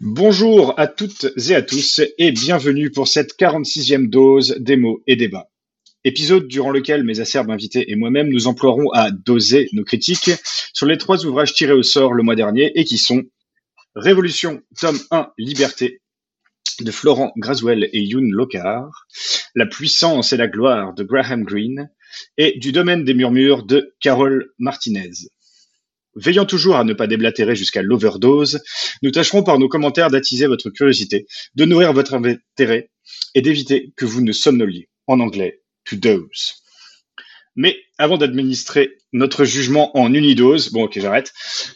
Bonjour à toutes et à tous et bienvenue pour cette 46e dose des mots et débats. Épisode durant lequel mes acerbes invités et moi-même nous emploierons à doser nos critiques sur les trois ouvrages tirés au sort le mois dernier et qui sont Révolution, tome 1, Liberté de Florent Graswell et Youn Locard, La puissance et la gloire de Graham Greene et Du domaine des murmures de Carole Martinez. Veillant toujours à ne pas déblatérer jusqu'à l'overdose, nous tâcherons par nos commentaires d'attiser votre curiosité, de nourrir votre intérêt et d'éviter que vous ne somnoliez. En anglais, to. Mais avant d'administrer notre jugement en unidose, bon ok j'arrête,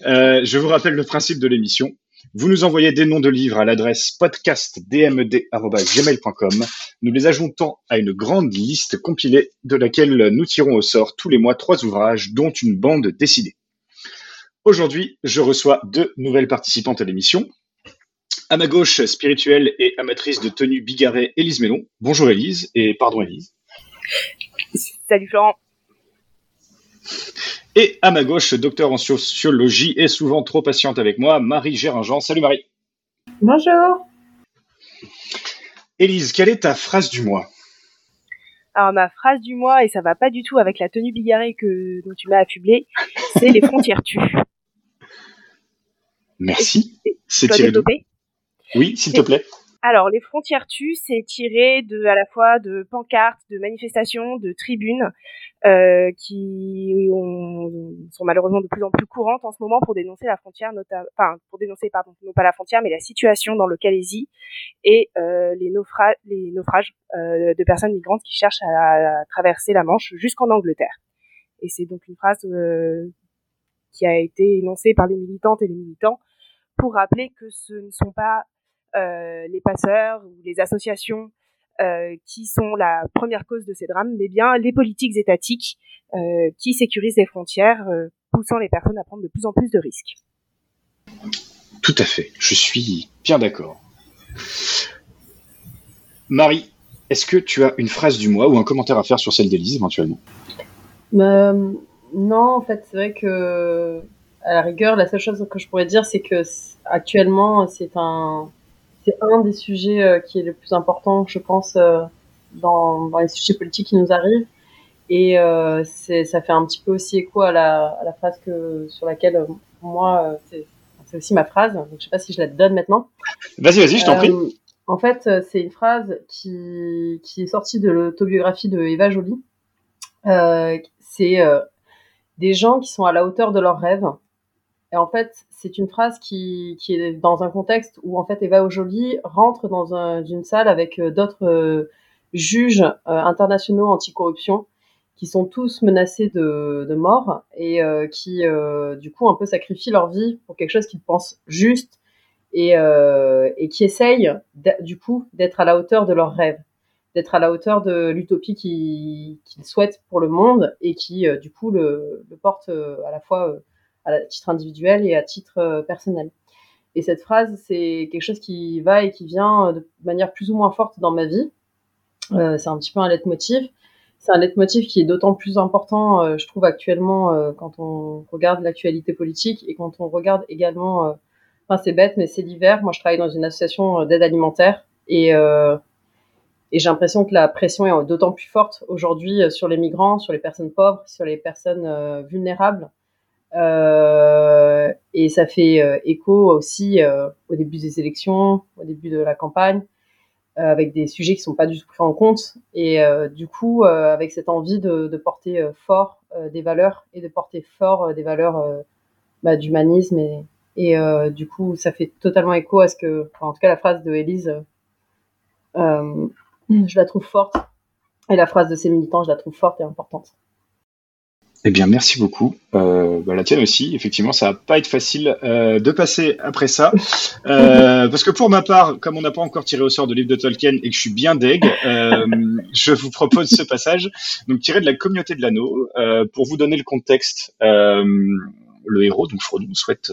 euh, je vous rappelle le principe de l'émission. Vous nous envoyez des noms de livres à l'adresse podcastdmed.gmail.com. Nous les ajoutons à une grande liste compilée de laquelle nous tirons au sort tous les mois trois ouvrages, dont une bande décidée. Aujourd'hui, je reçois deux nouvelles participantes à l'émission. À ma gauche, spirituelle et amatrice de tenue bigarrée, Élise Mélon. Bonjour Élise, et pardon Élise. Salut Florent. Et à ma gauche, docteur en sociologie et souvent trop patiente avec moi, Marie Géringent. Salut Marie. Bonjour. Élise, quelle est ta phrase du mois? Alors ma phrase du mois, et ça va pas du tout avec la tenue bigarrée que, dont tu m'as affublé, c'est les frontières tuent. Merci. C'est tiré d'où Oui, s'il te plaît. Alors, les frontières tues, c'est tiré de à la fois de pancartes, de manifestations, de tribunes euh, qui ont, sont malheureusement de plus en plus courantes en ce moment pour dénoncer la frontière, enfin pour dénoncer pardon, non pas la frontière, mais la situation dans le Calaisie et euh, les, naufra les naufrages euh, de personnes migrantes qui cherchent à, à traverser la Manche jusqu'en Angleterre. Et c'est donc une phrase euh, qui a été énoncée par les militantes et les militants pour rappeler que ce ne sont pas les passeurs ou les associations euh, qui sont la première cause de ces drames, mais bien les politiques étatiques euh, qui sécurisent les frontières, euh, poussant les personnes à prendre de plus en plus de risques. Tout à fait, je suis bien d'accord. Marie, est-ce que tu as une phrase du mois ou un commentaire à faire sur celle d'Élise éventuellement? Euh, Non, en fait, c'est vrai que à la rigueur, la seule chose que je pourrais dire, c'est que actuellement, c'est un, c'est un des sujets euh, qui est le plus important, je pense, euh, dans, dans les sujets politiques qui nous arrivent. Et euh, ça fait un petit peu aussi écho à la, à la phrase que, sur laquelle, euh, moi, c'est, aussi ma phrase. Donc, je sais pas si je la donne maintenant. Vas-y, vas-y, je t'en prie. En fait, c'est une phrase qui, qui est sortie de l'autobiographie de Eva Joly. Euh, c'est des gens qui sont à la hauteur de leurs rêves. Et en fait, c'est une phrase qui, qui est dans un contexte où en fait Eva Joly rentre dans un, une salle avec d'autres euh, juges euh, internationaux anticorruption qui sont tous menacés de, de mort et euh, qui du coup un peu sacrifient leur vie pour quelque chose qu'ils pensent juste et, et qui essayent du coup d'être à la hauteur de leurs rêves d'être à la hauteur de l'utopie qu'ils souhaitent pour le monde et qui du coup le, le portent à la fois à titre individuel et à titre euh, personnel. Et cette phrase, c'est quelque chose qui va et qui vient euh, de manière plus ou moins forte dans ma vie. Euh, c'est un petit peu un leitmotiv. C'est un leitmotiv qui est d'autant plus important, euh, je trouve, actuellement, quand on regarde l'actualité politique et quand on regarde également, enfin c'est bête, mais c'est l'hiver. Moi, je travaille dans une association d'aide alimentaire et, et j'ai l'impression que la pression est d'autant plus forte aujourd'hui sur les migrants, sur les personnes pauvres, sur les personnes vulnérables. Euh, et ça fait euh, écho aussi euh, au début des élections, au début de la campagne, avec des sujets qui sont pas du tout pris en compte. Et du coup, avec cette envie de, porter fort des valeurs et de porter fort des valeurs bah, d'humanisme et, du coup, ça fait totalement écho à ce que, en tout cas, la phrase de Élise, je la trouve forte. Et la phrase de ses militants, je la trouve forte et importante. Eh bien, merci beaucoup. Euh, bah, la tienne aussi. Effectivement, ça va pas être facile euh, de passer après ça, euh, parce que pour ma part, comme on n'a pas encore tiré au sort de livre de Tolkien et que je suis bien deg, euh, je vous propose ce passage, donc tiré de la communauté de l'anneau, euh, pour vous donner le contexte. Euh, le héros, donc Frodon, souhaite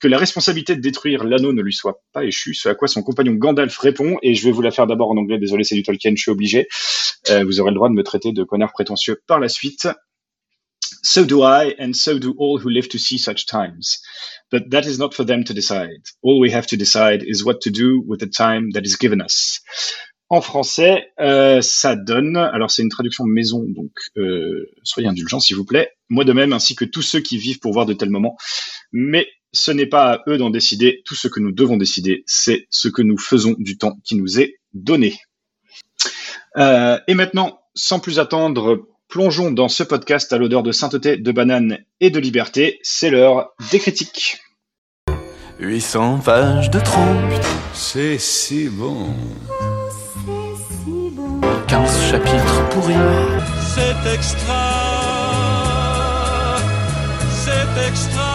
que la responsabilité de détruire l'anneau ne lui soit pas échue, ce à quoi son compagnon Gandalf répond, et je vais vous la faire d'abord en anglais, désolé c'est du Tolkien, je suis obligé, vous aurez le droit de me traiter de connard prétentieux par la suite. So do I, and so do all who live to see such times. But that is not for them to decide. All we have to decide is what to do with the time that is given us. En français, euh, ça donne, alors c'est une traduction maison, donc euh, soyez indulgents s'il vous plaît, moi de même, ainsi que tous ceux qui vivent pour voir de tels moments. Mais ce n'est pas à eux d'en décider, tout ce que nous devons décider, c'est ce que nous faisons du temps qui nous est donné. Euh, et maintenant, sans plus attendre, plongeons dans ce podcast à l'odeur de sainteté, de banane et de liberté. C'est l'heure des critiques. 800 pages de trompe, C'est si bon. 15 chapitres pourris. C'est extra. C'est extra.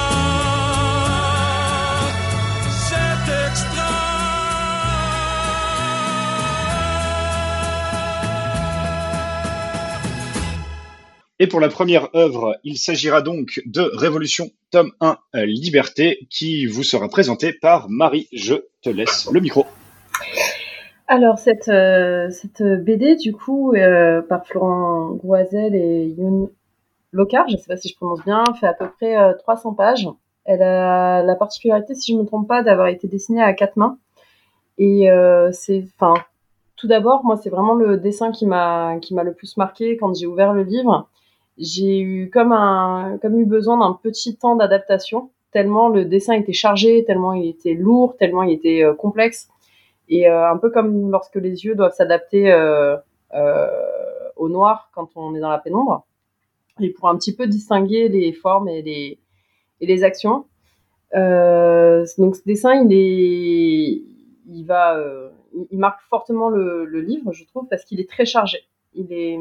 Et pour la première œuvre, il s'agira donc de Révolution, tome 1, euh, Liberté, qui vous sera présenté par Marie. Je te laisse le micro. Alors cette euh, cette BD du coup euh, par Florent Groisel et Youn Locard, je sais pas si je prononce bien, fait à peu près euh, 300 pages. Elle a la particularité, si je me trompe pas, d'avoir été dessinée à quatre mains. Et euh, c'est, enfin, tout d'abord, moi c'est vraiment le dessin qui m'a le plus marqué quand j'ai ouvert le livre. J'ai eu comme un comme eu besoin d'un petit temps d'adaptation, tellement le dessin était chargé, tellement il était lourd, tellement il était euh, complexe. Et euh, un peu comme lorsque les yeux doivent s'adapter euh, au noir quand on est dans la pénombre, et pour un petit peu distinguer les formes et les, et les actions. Donc ce dessin, il est, il va, il marque fortement le, le livre, je trouve, parce qu'il est très chargé. Il est,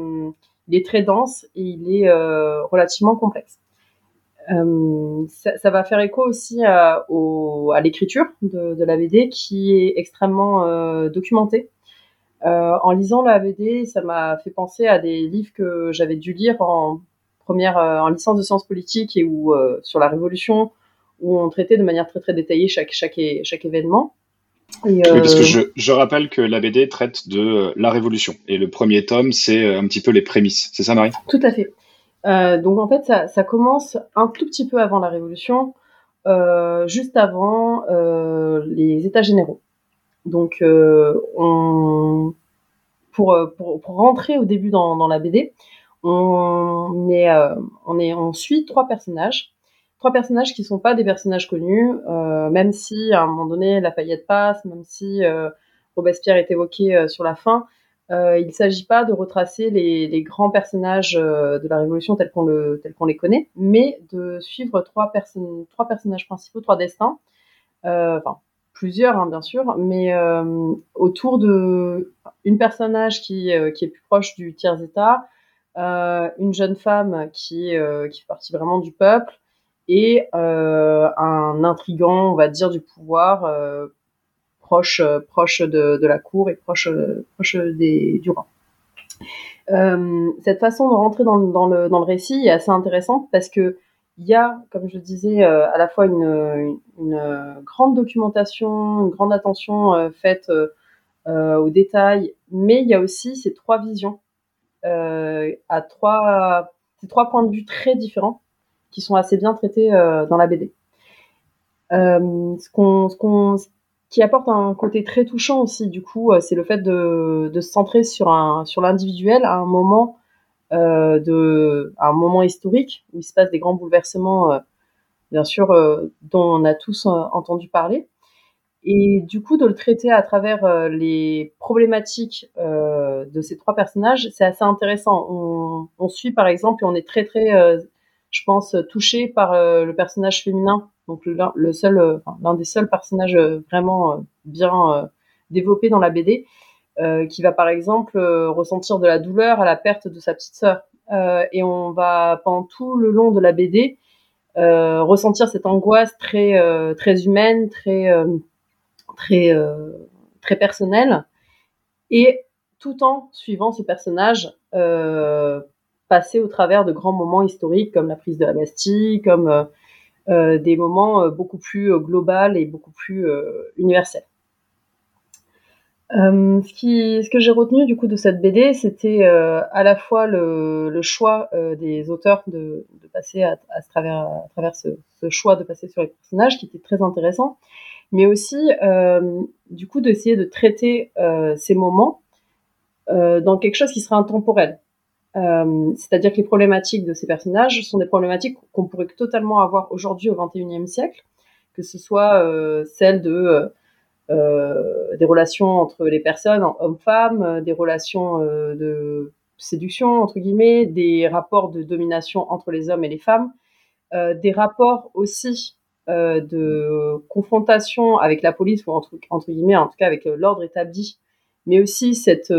il est très dense et il est euh, relativement complexe. Euh, ça, ça va faire écho aussi à, au, à l'écriture de, de la BD qui est extrêmement euh, documentée. Euh, en lisant la BD, ça m'a fait penser à des livres que j'avais dû lire en première, euh, en licence de sciences politiques et où euh, sur la Révolution, où on traitait de manière très très détaillée chaque chaque, chaque événement. Et, Oui, parce euh, que je, je rappelle que la BD traite de euh, la Révolution. Et le premier tome, c'est euh, un petit peu les prémices. C'est ça, Marie? Tout à fait. Euh, donc en fait, ça, ça commence un tout petit peu avant la Révolution, euh, juste avant euh, les États généraux. Donc euh, on, pour, euh, pour, pour rentrer au début dans, dans la BD, on est, euh, on est, on suit trois personnages, trois personnages qui sont pas des personnages connus, euh, même si à un moment donné Lafayette passe, même si euh, Robespierre est évoqué euh, sur la fin. Il ne s'agit pas de retracer les, grands personnages de la Révolution tels qu'on qu'on les connaît, mais de suivre trois, personnages principaux, trois destins, enfin plusieurs hein, bien sûr, mais autour de une personnage qui, est plus proche du tiers état, une jeune femme qui fait partie vraiment du peuple et euh, un intrigant, on va dire, du pouvoir. euh, proche, euh, proche de, de la cour et proche, proche des, du roi. Euh, cette façon de rentrer dans, le- dans, le, dans le récit est assez intéressante parce que il y a, comme je disais, euh, à la fois une, une, une, grande documentation, une grande attention euh, faite aux détails, mais il y a aussi ces trois visions à trois, ces trois points de vue très différents qui sont assez bien traités euh, dans la BD. Euh, ce qu'on, ce qu'on, qui apporte un côté très touchant aussi, du coup, euh, c'est le fait de, se centrer sur un, sur l'individuel à un moment de, un moment historique où il se passe des grands bouleversements, bien sûr, dont on a tous entendu parler. Et du coup, de le traiter à travers les problématiques de ces trois personnages, c'est assez intéressant. On, on suit, par exemple, et on est très, très, je pense, touché par euh, le personnage féminin, donc le, seul, euh, l'un des seuls personnages euh, vraiment bien euh, développé dans la BD, qui va par exemple ressentir de la douleur à la perte de sa petite sœur. Et on va pendant tout le long de la BD ressentir cette angoisse très humaine, très personnelle, et tout en suivant ce personnage passer au travers de grands moments historiques comme la prise de la Bastille, comme euh, des moments beaucoup plus globaux et beaucoup plus universels. Euh, ce, que j'ai retenu du coup de cette BD, c'était euh, à la fois le, choix euh, des auteurs de, passer à, travers, ce, choix de passer sur les personnages, qui était très intéressant, mais aussi euh, du coup d'essayer de traiter euh, ces moments dans quelque chose qui serait intemporel. C'est-à-dire que les problématiques de ces personnages sont des problématiques qu'on pourrait totalement avoir aujourd'hui au XXIe siècle, que ce soit celle de euh, des relations entre les personnes, hommes-femmes, euh, des relations euh, de séduction entre guillemets, des rapports de domination entre les hommes et les femmes, des rapports aussi de confrontation avec la police ou entre, entre guillemets en tout cas avec l'ordre établi, mais aussi cette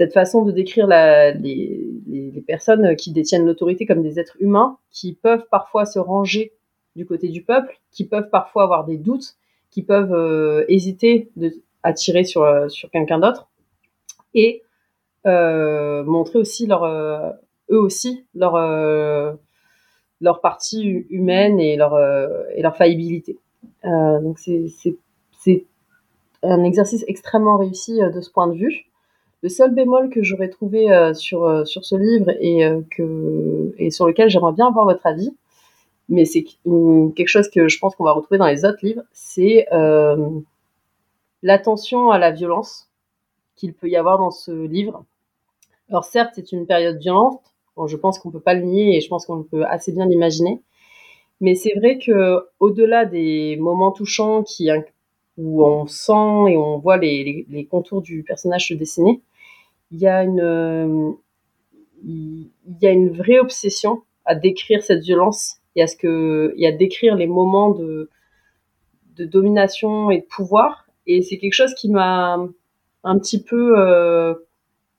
cette façon de décrire les, personnes qui détiennent l'autorité comme des êtres humains, qui peuvent parfois se ranger du côté du peuple, qui peuvent parfois avoir des doutes, qui peuvent euh, hésiter de, à tirer sur, euh, sur quelqu'un d'autre et euh, montrer aussi leur, eux aussi leur, leur partie humaine et leur, et leur faillibilité. donc c'est un exercice extrêmement réussi de ce point de vue. Le seul bémol que j'aurais trouvé sur, sur ce livre et, que, et sur lequel j'aimerais bien avoir votre avis, mais c'est quelque chose que je pense qu'on va retrouver dans les autres livres, c'est euh, l'attention à la violence qu'il peut y avoir dans ce livre. Alors certes, c'est une période violente, je pense qu'on peut pas le nier et je pense qu'on peut assez bien l'imaginer, mais c'est vrai que au-delà des moments touchants qui où on sent et on voit les, les, contours du personnage se dessiner, il y a une il y a une vraie obsession à décrire cette violence y a ce que, a décrire les moments de, de domination et de pouvoir. Et c'est quelque chose qui m'a un petit peu euh,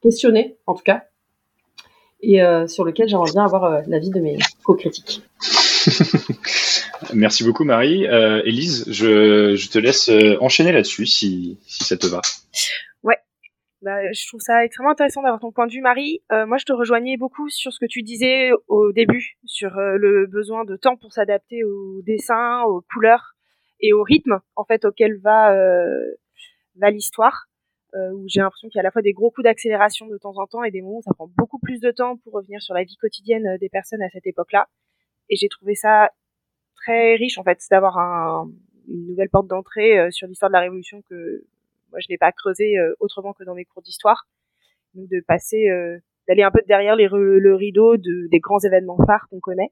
questionné, en tout cas, et euh, sur lequel j'aimerais bien avoir euh, l'avis de mes co-critiques. Merci beaucoup Marie. Euh, Élise, je, je te laisse euh, enchaîner là-dessus si, si ça te va. Bah, je trouve ça extrêmement intéressant d'avoir ton point de vue, Marie. Euh, moi, je te rejoignais beaucoup sur ce que tu disais au début, sur euh, le besoin de temps pour s'adapter au dessin, aux couleurs et au rythme, en fait, auquel va euh, va l'histoire. Euh, où j'ai l'impression qu'il y a à la fois des gros coups d'accélération de temps en temps et des moments où ça prend beaucoup plus de temps pour revenir sur la vie quotidienne des personnes à cette époque-là. Et j'ai trouvé ça très riche, en fait, d'avoir un, une nouvelle porte d'entrée sur l'histoire de la Révolution que moi je n'ai pas creusé euh, autrement que dans mes cours d'histoire. Donc de passer, euh, d'aller un peu derrière les, le rideau de, des grands événements phares qu'on connaît.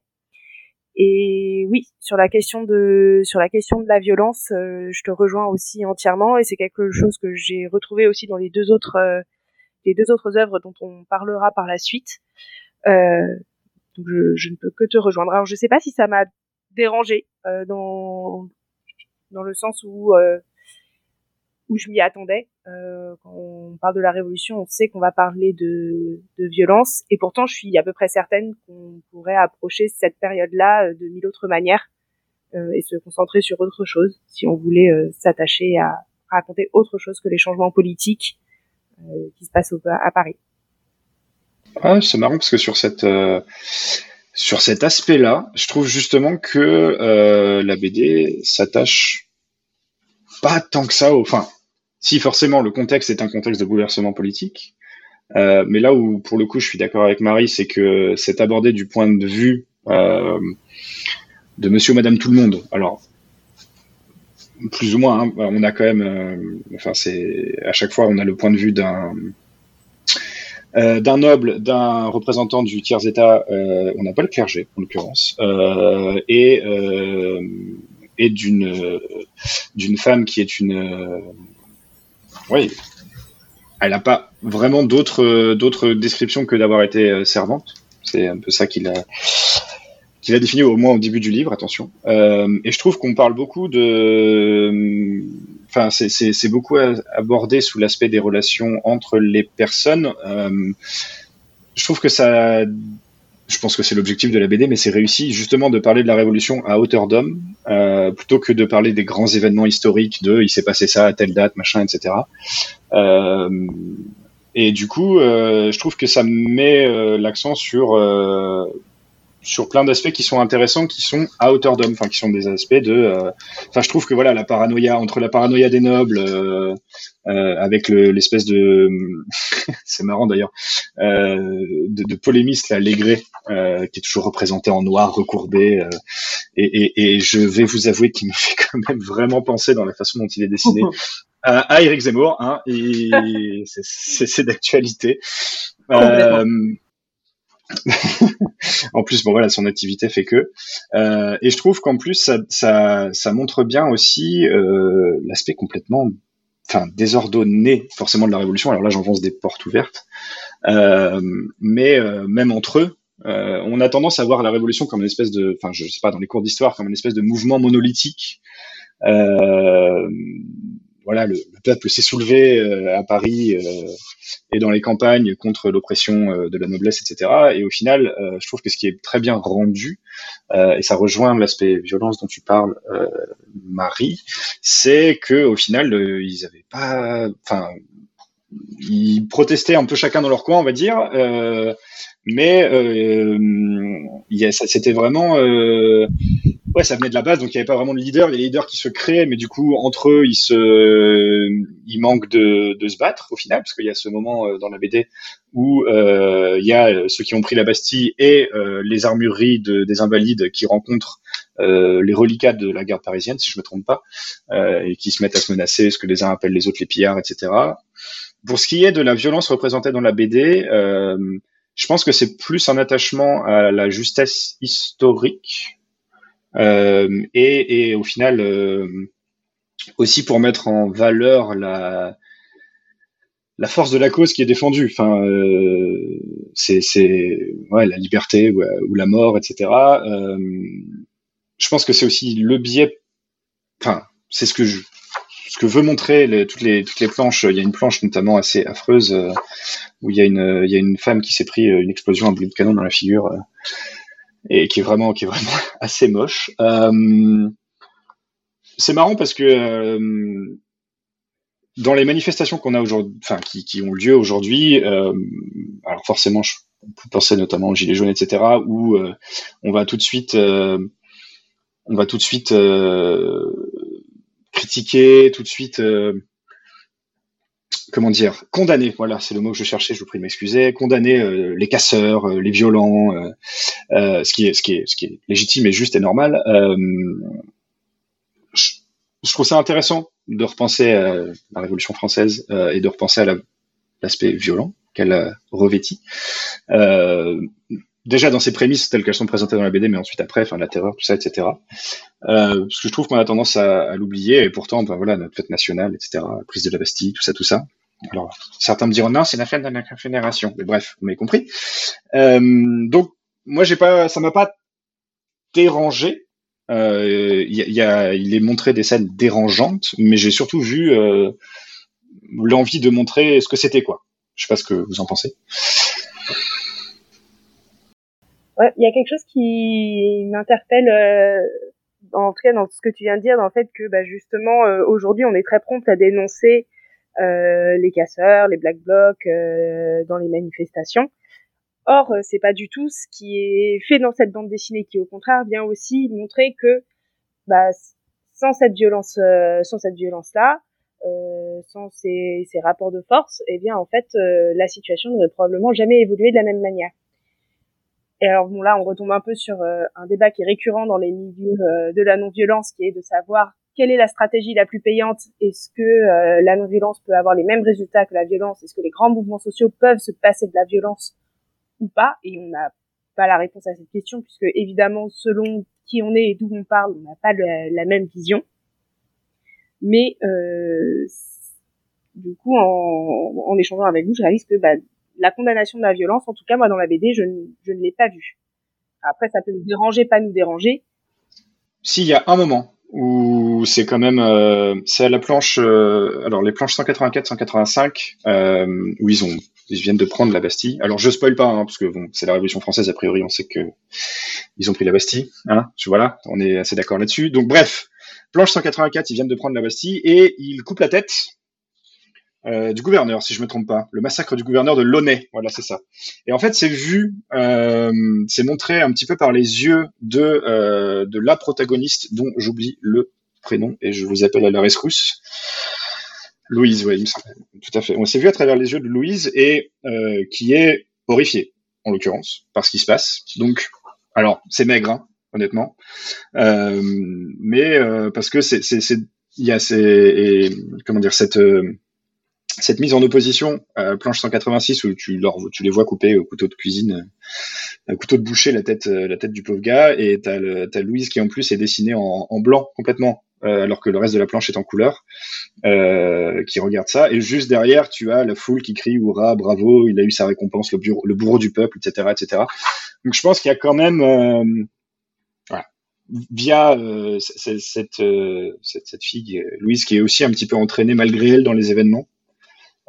Et oui, sur la question de sur la question de la violence, euh, je te rejoins aussi entièrement et c'est quelque chose que j'ai retrouvé aussi dans les deux autres les deux autres œuvres dont on parlera par la suite. Euh, donc je, je, ne peux que te rejoindre. Alors je sais pas si ça m'a dérangé euh, dans dans le sens où où je m'y attendais. Euh, quand on parle de la révolution, on sait qu'on va parler de, de, violence, et pourtant je suis à peu près certaine qu'on pourrait approcher cette période-là euh, de mille autres manières euh, et se concentrer sur autre chose si on voulait euh, s'attacher à raconter autre chose que les changements politiques euh, qui se passent au, à Paris. C'est marrant parce que sur cette sur cet aspect-là, je trouve justement que la BD s'attache pas tant que ça au, enfin, si forcément le contexte est un contexte de bouleversement politique, euh, mais là où pour le coup je suis d'accord avec Marie, c'est que c'est abordé du point de vue euh, de Monsieur ou Madame tout le monde. Alors plus ou moins, hein, on a quand même, euh, enfin c'est à chaque fois on a le point de vue d'un d'un noble, d'un représentant du tiers état, on n'a pas le clergé en l'occurrence, et et d'une d'une femme qui est une oui, elle n'a pas vraiment d'autres d'autres descriptions que d'avoir été euh, servante. C'est un peu ça qu'il a qu'il a défini au moins au début du livre. Attention. Euh, et je trouve qu'on parle beaucoup de, enfin c'est beaucoup abordé sous l'aspect des relations entre les personnes. Euh, je trouve que ça je pense que c'est l'objectif de la BD, mais c'est réussi justement de parler de la Révolution à hauteur d'homme, euh, plutôt que de parler des grands événements historiques de il s'est passé ça à telle date, machin, etc. Euh, et du coup, euh, je trouve que ça met euh, l'accent sur euh, sur plein d'aspects qui sont intéressants, qui sont à hauteur d'homme, enfin qui sont des aspects de. euh, Enfin, je trouve que voilà, la paranoïa entre la paranoïa des nobles, euh, euh, avec le- l'espèce de, c'est marrant d'ailleurs, euh, de, de polémiste là, Légré, euh, qui est toujours représenté en noir, recourbé, euh, et, et, et je vais vous avouer qu'il me fait quand même vraiment penser dans la façon dont il est dessiné à, à Eric Zemmour, hein, et c'est d'actualité. En plus, bon voilà, son activité fait que. Euh, et je trouve qu'en plus, ça, ça, montre bien aussi euh, l'aspect complètement, enfin, désordonné forcément de la révolution. Alors là, j'enfonce des portes ouvertes, euh, mais même entre eux. on a tendance à voir la révolution comme une espèce de, enfin, je sais pas, dans les cours d'histoire, comme une espèce de mouvement monolithique. Voilà, le, le peuple s'est soulevé euh, à Paris euh, et dans les campagnes contre l'oppression euh, de la noblesse, etc. Et au final, je trouve que ce qui est très bien rendu, et ça rejoint l'aspect violence dont tu parles, Marie, c'est que au final, ils avaient pas, enfin, ils protestaient un peu chacun dans leur coin, on va dire, mais euh, c'était vraiment ouais, ça venait de la base, donc il n'y avait pas vraiment de leader. Les leaders qui se créaient, mais du coup, entre eux, ils se, ils manquent de, de se battre au final, parce qu'il y a ce moment euh, dans la BD où euh, il y a euh, ceux qui ont pris la Bastille et euh, les armureries de, des Invalides qui rencontrent euh, les reliquats de la garde parisienne, si je me trompe pas, euh, et qui se mettent à se menacer, ce que les uns appellent les autres les pillards, etc. Pour ce qui est de la violence représentée dans la BD, je pense que c'est plus un attachement à la justesse historique euh, et, et au final euh, aussi pour mettre en valeur la force de la cause qui est défendue. Enfin, euh, c'est ouais la liberté ou, la mort, etc. Euh, je pense que c'est aussi le biais. Enfin, c'est ce que je ce veut montrer toutes les toutes les planches. Il y a une planche notamment assez affreuse où il y a une femme qui s'est pris une explosion à boulet de canon dans la figure. Et qui est vraiment qui est vraiment assez moche. Euh, c'est marrant parce que euh, dans les manifestations qu'on a aujourd'hui, enfin qui, ont lieu aujourd'hui, euh, alors forcément, je, on peut penser notamment aux gilets jaunes, etc., où on va tout de suite, on va tout de suite critiquer, tout de suite comment dire, condamner, voilà, c'est le mot que je cherchais, je vous prie de m'excuser, condamner euh, les casseurs, euh, les violents, euh, ce qui est, ce qui est, ce qui est légitime et juste et normal. Je, je trouve ça intéressant de repenser à la Révolution française et de repenser à la- l'aspect violent qu'elle a revêti. Euh, déjà dans ses prémices telles qu'elles sont présentées dans la BD, mais ensuite après, enfin la terreur, tout ça, etc. Euh, parce que je trouve qu'on a tendance à, à l'oublier, et pourtant, ben voilà, notre fête nationale, etc., prise de la Bastille, tout ça, tout ça. Alors, certains me diront non, c'est la fête de la Confédération. Mais bref, vous m'avez compris. Euh, donc, moi, j'ai pas, ça m'a pas dérangé. Euh, y a, il est montré des scènes dérangeantes, mais j'ai surtout vu euh, l'envie de montrer ce que c'était quoi. Je sais pas ce que vous en pensez. Ouais, il y a quelque chose qui m'interpelle, euh, en tout cas dans ce que tu viens de dire, dans le fait que bah, justement euh, aujourd'hui on est très prompt à dénoncer euh, les casseurs, les black blocs euh, dans les manifestations. Or, euh, c'est pas du tout ce qui est fait dans cette bande dessinée, qui au contraire vient aussi montrer que bah, sans cette violence, euh, sans cette violence-là, euh, sans ces, ces rapports de force, eh bien en fait euh, la situation n'aurait probablement jamais évolué de la même manière. Et alors bon là, on retombe un peu sur euh, un débat qui est récurrent dans les milieux euh, de la non-violence, qui est de savoir quelle est la stratégie la plus payante. Est-ce que euh, la non-violence peut avoir les mêmes résultats que la violence? Est-ce que les grands mouvements sociaux peuvent se passer de la violence ou pas? Et on n'a pas la réponse à cette question, puisque évidemment, selon qui on est et d'où on parle, on n'a pas la même vision. Mais euh, du coup, en, en échangeant avec vous, je réalise que bah, la condamnation de la violence, en tout cas moi dans la BD, je, ne- l'ai pas vue. Après, ça peut nous déranger, pas nous déranger. S'il y a un moment où c'est quand même, euh, c'est la planche, euh, alors les planches 184-185, euh, où ils viennent de prendre la Bastille. Alors je spoil pas, hein, parce que c'est la Révolution française, a priori on sait que ils ont pris la Bastille, hein, tu vois là, on est assez d'accord là-dessus. Donc bref, planche 184, ils viennent de prendre la Bastille et ils coupent la tête euh, du gouverneur, si je me trompe pas, le massacre du gouverneur de Launay, voilà, c'est ça. Et en fait, c'est vu, euh, c'est montré un petit peu par les yeux de euh, de la protagoniste, dont j'oublie le prénom et je vous appelle à la rescousse. Louise, oui. Tout à fait. On s'est vu à travers les yeux de Louise et euh, qui est horrifiée, en l'occurrence, par ce qui se passe. Donc, alors, c'est maigre, hein, honnêtement, euh, mais parce que c'est, c'est, il y a ces, comment dire, cette cette mise en opposition, euh, planche 186 où tu, tu les vois couper au couteau de cuisine, euh, couteau de boucher la tête, euh, la tête du pauvre gars, et t'as, Louise qui en plus est dessinée en, blanc complètement, euh, alors que le reste de la planche est en couleur, qui regarde ça, et juste derrière tu as la foule qui crie hurrah, bravo, il a eu sa récompense, le, bureau, le bourreau du peuple, etc., etc. Donc je pense qu'il y a quand même, via cette, cette cette fille Louise qui est aussi un petit peu entraînée malgré elle dans les événements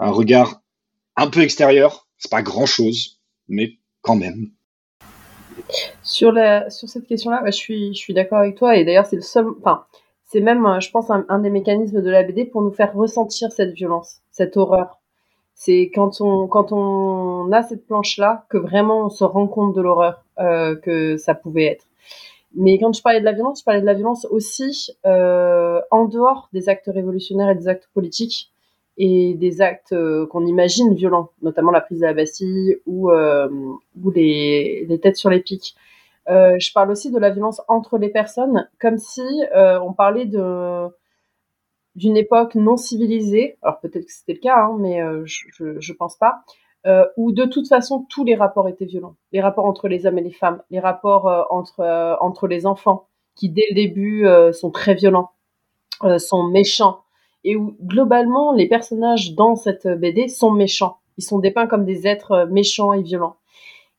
un regard un peu extérieur. C'est pas grand chose, mais quand même. Sur, la, sur cette question-là, bah, je suis, je suis d'accord avec toi. Et d'ailleurs, c'est le seul. Enfin, c'est même, euh, je pense, un, des mécanismes de la BD pour nous faire ressentir cette violence, cette horreur. C'est quand on, quand on a cette planche-là que vraiment on se rend compte de l'horreur euh, que ça pouvait être. Mais quand je parlais de la violence, je parlais de la violence aussi euh, en dehors des actes révolutionnaires et des actes politiques et des actes euh, qu'on imagine violents, notamment la prise de la Bastille ou, euh, les, têtes sur les pics. Euh, je parle aussi de la violence entre les personnes, comme si on parlait d'une époque non civilisée. Alors peut-être que c'était le cas, hein, mais je, je pense pas. Euh, où de toute façon tous les rapports étaient violents. Les rapports entre les hommes et les femmes, les rapports entre les enfants, qui dès le début sont très violents, sont méchants, et où globalement les personnages dans cette BD sont méchants. Ils sont dépeints comme des êtres euh, méchants et violents.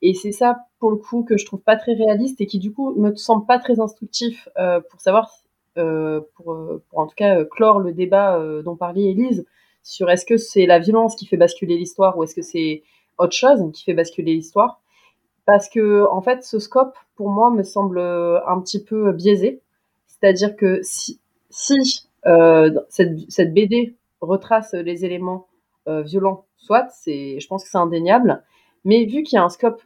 Et c'est ça, pour le coup, que je trouve pas très réaliste et qui, du coup, me semble pas très instructif euh, pour savoir, euh, pour, euh, en tout cas euh, clore le débat euh, dont parlait Élise sur est-ce que c'est la violence qui fait basculer l'histoire ou est-ce que c'est autre chose qui fait basculer l'histoire. Parce que, en fait, ce scope, pour moi, me semble euh, un petit peu biaisé. C'est-à-dire que si, si euh, cette, cette BD retrace les éléments euh, violents, soit, c'est, je pense que c'est indéniable. Mais vu qu'il y a un scope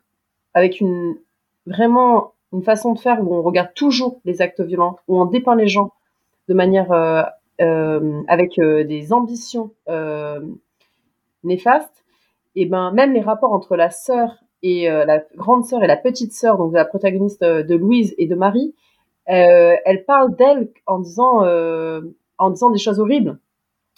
avec une vraiment une façon de faire où on regarde toujours les actes violents, où on dépeint les gens de manière euh, euh, avec euh, des ambitions euh, néfastes, et ben même les rapports entre la sœur et euh, la grande sœur et la petite sœur, donc la protagoniste euh, de Louise et de Marie, euh, elle parle d'elle en disant euh, en disant des choses horribles.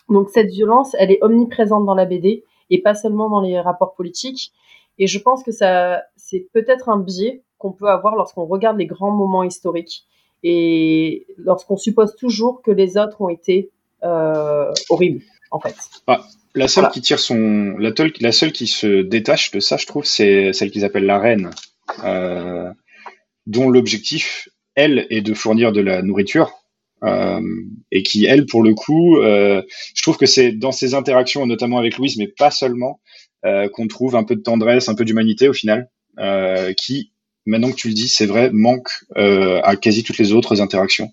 Donc cette violence, elle est omniprésente dans la BD et pas seulement dans les rapports politiques. Et je pense que ça, c'est peut-être un biais qu'on peut avoir lorsqu'on regarde les grands moments historiques et lorsqu'on suppose toujours que les autres ont été euh, horribles, en fait. La seule Voilà. qui tire son, la, tol- la seule qui se détache de ça, je trouve, c'est celle qu'ils appellent la reine, euh, dont l'objectif, elle, est de fournir de la nourriture. Euh, et qui, elle, pour le coup, euh, je trouve que c'est dans ses interactions, notamment avec Louise, mais pas seulement, euh, qu'on trouve un peu de tendresse, un peu d'humanité au final, qui, maintenant que tu le dis, c'est vrai, manque à quasi toutes les autres interactions.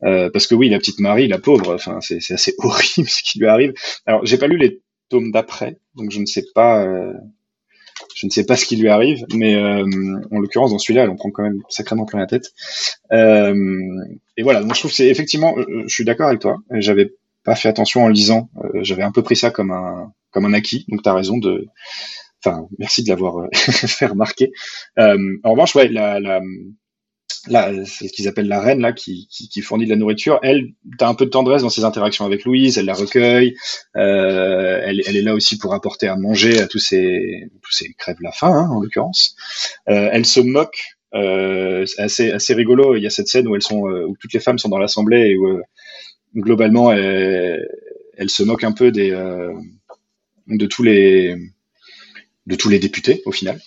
Parce que oui, la petite Marie, la pauvre, c'est assez horrible ce qui lui arrive. Alors, j'ai pas lu les tomes d'après, donc je ne sais pas, je ne sais pas ce qui lui arrive, mais en l'occurrence dans celui-là, elle en prend quand même sacrément plein la tête. Et voilà, donc je trouve c'est effectivement, euh, je suis d'accord avec toi. J'avais pas fait attention en lisant, euh, j'avais un peu pris ça comme un comme un acquis. Donc t'as raison de, enfin, merci de l'avoir euh, fait remarquer. Euh, en revanche, ouais, la, la c'est ce qu'ils appellent la reine là, qui, qui, qui fournit de la nourriture. Elle, t'as un peu de tendresse dans ses interactions avec Louise. Elle la recueille. Euh, elle, elle est là aussi pour apporter à manger à tous ces, tous ces crèves la faim, hein, en l'occurrence. Euh, elle se moque. Euh, c'est assez, assez rigolo. Il y a cette scène où elles sont, euh, où toutes les femmes sont dans l'assemblée et où euh, globalement, elle, elle se moque un peu des, euh, de tous les, de tous les députés au final.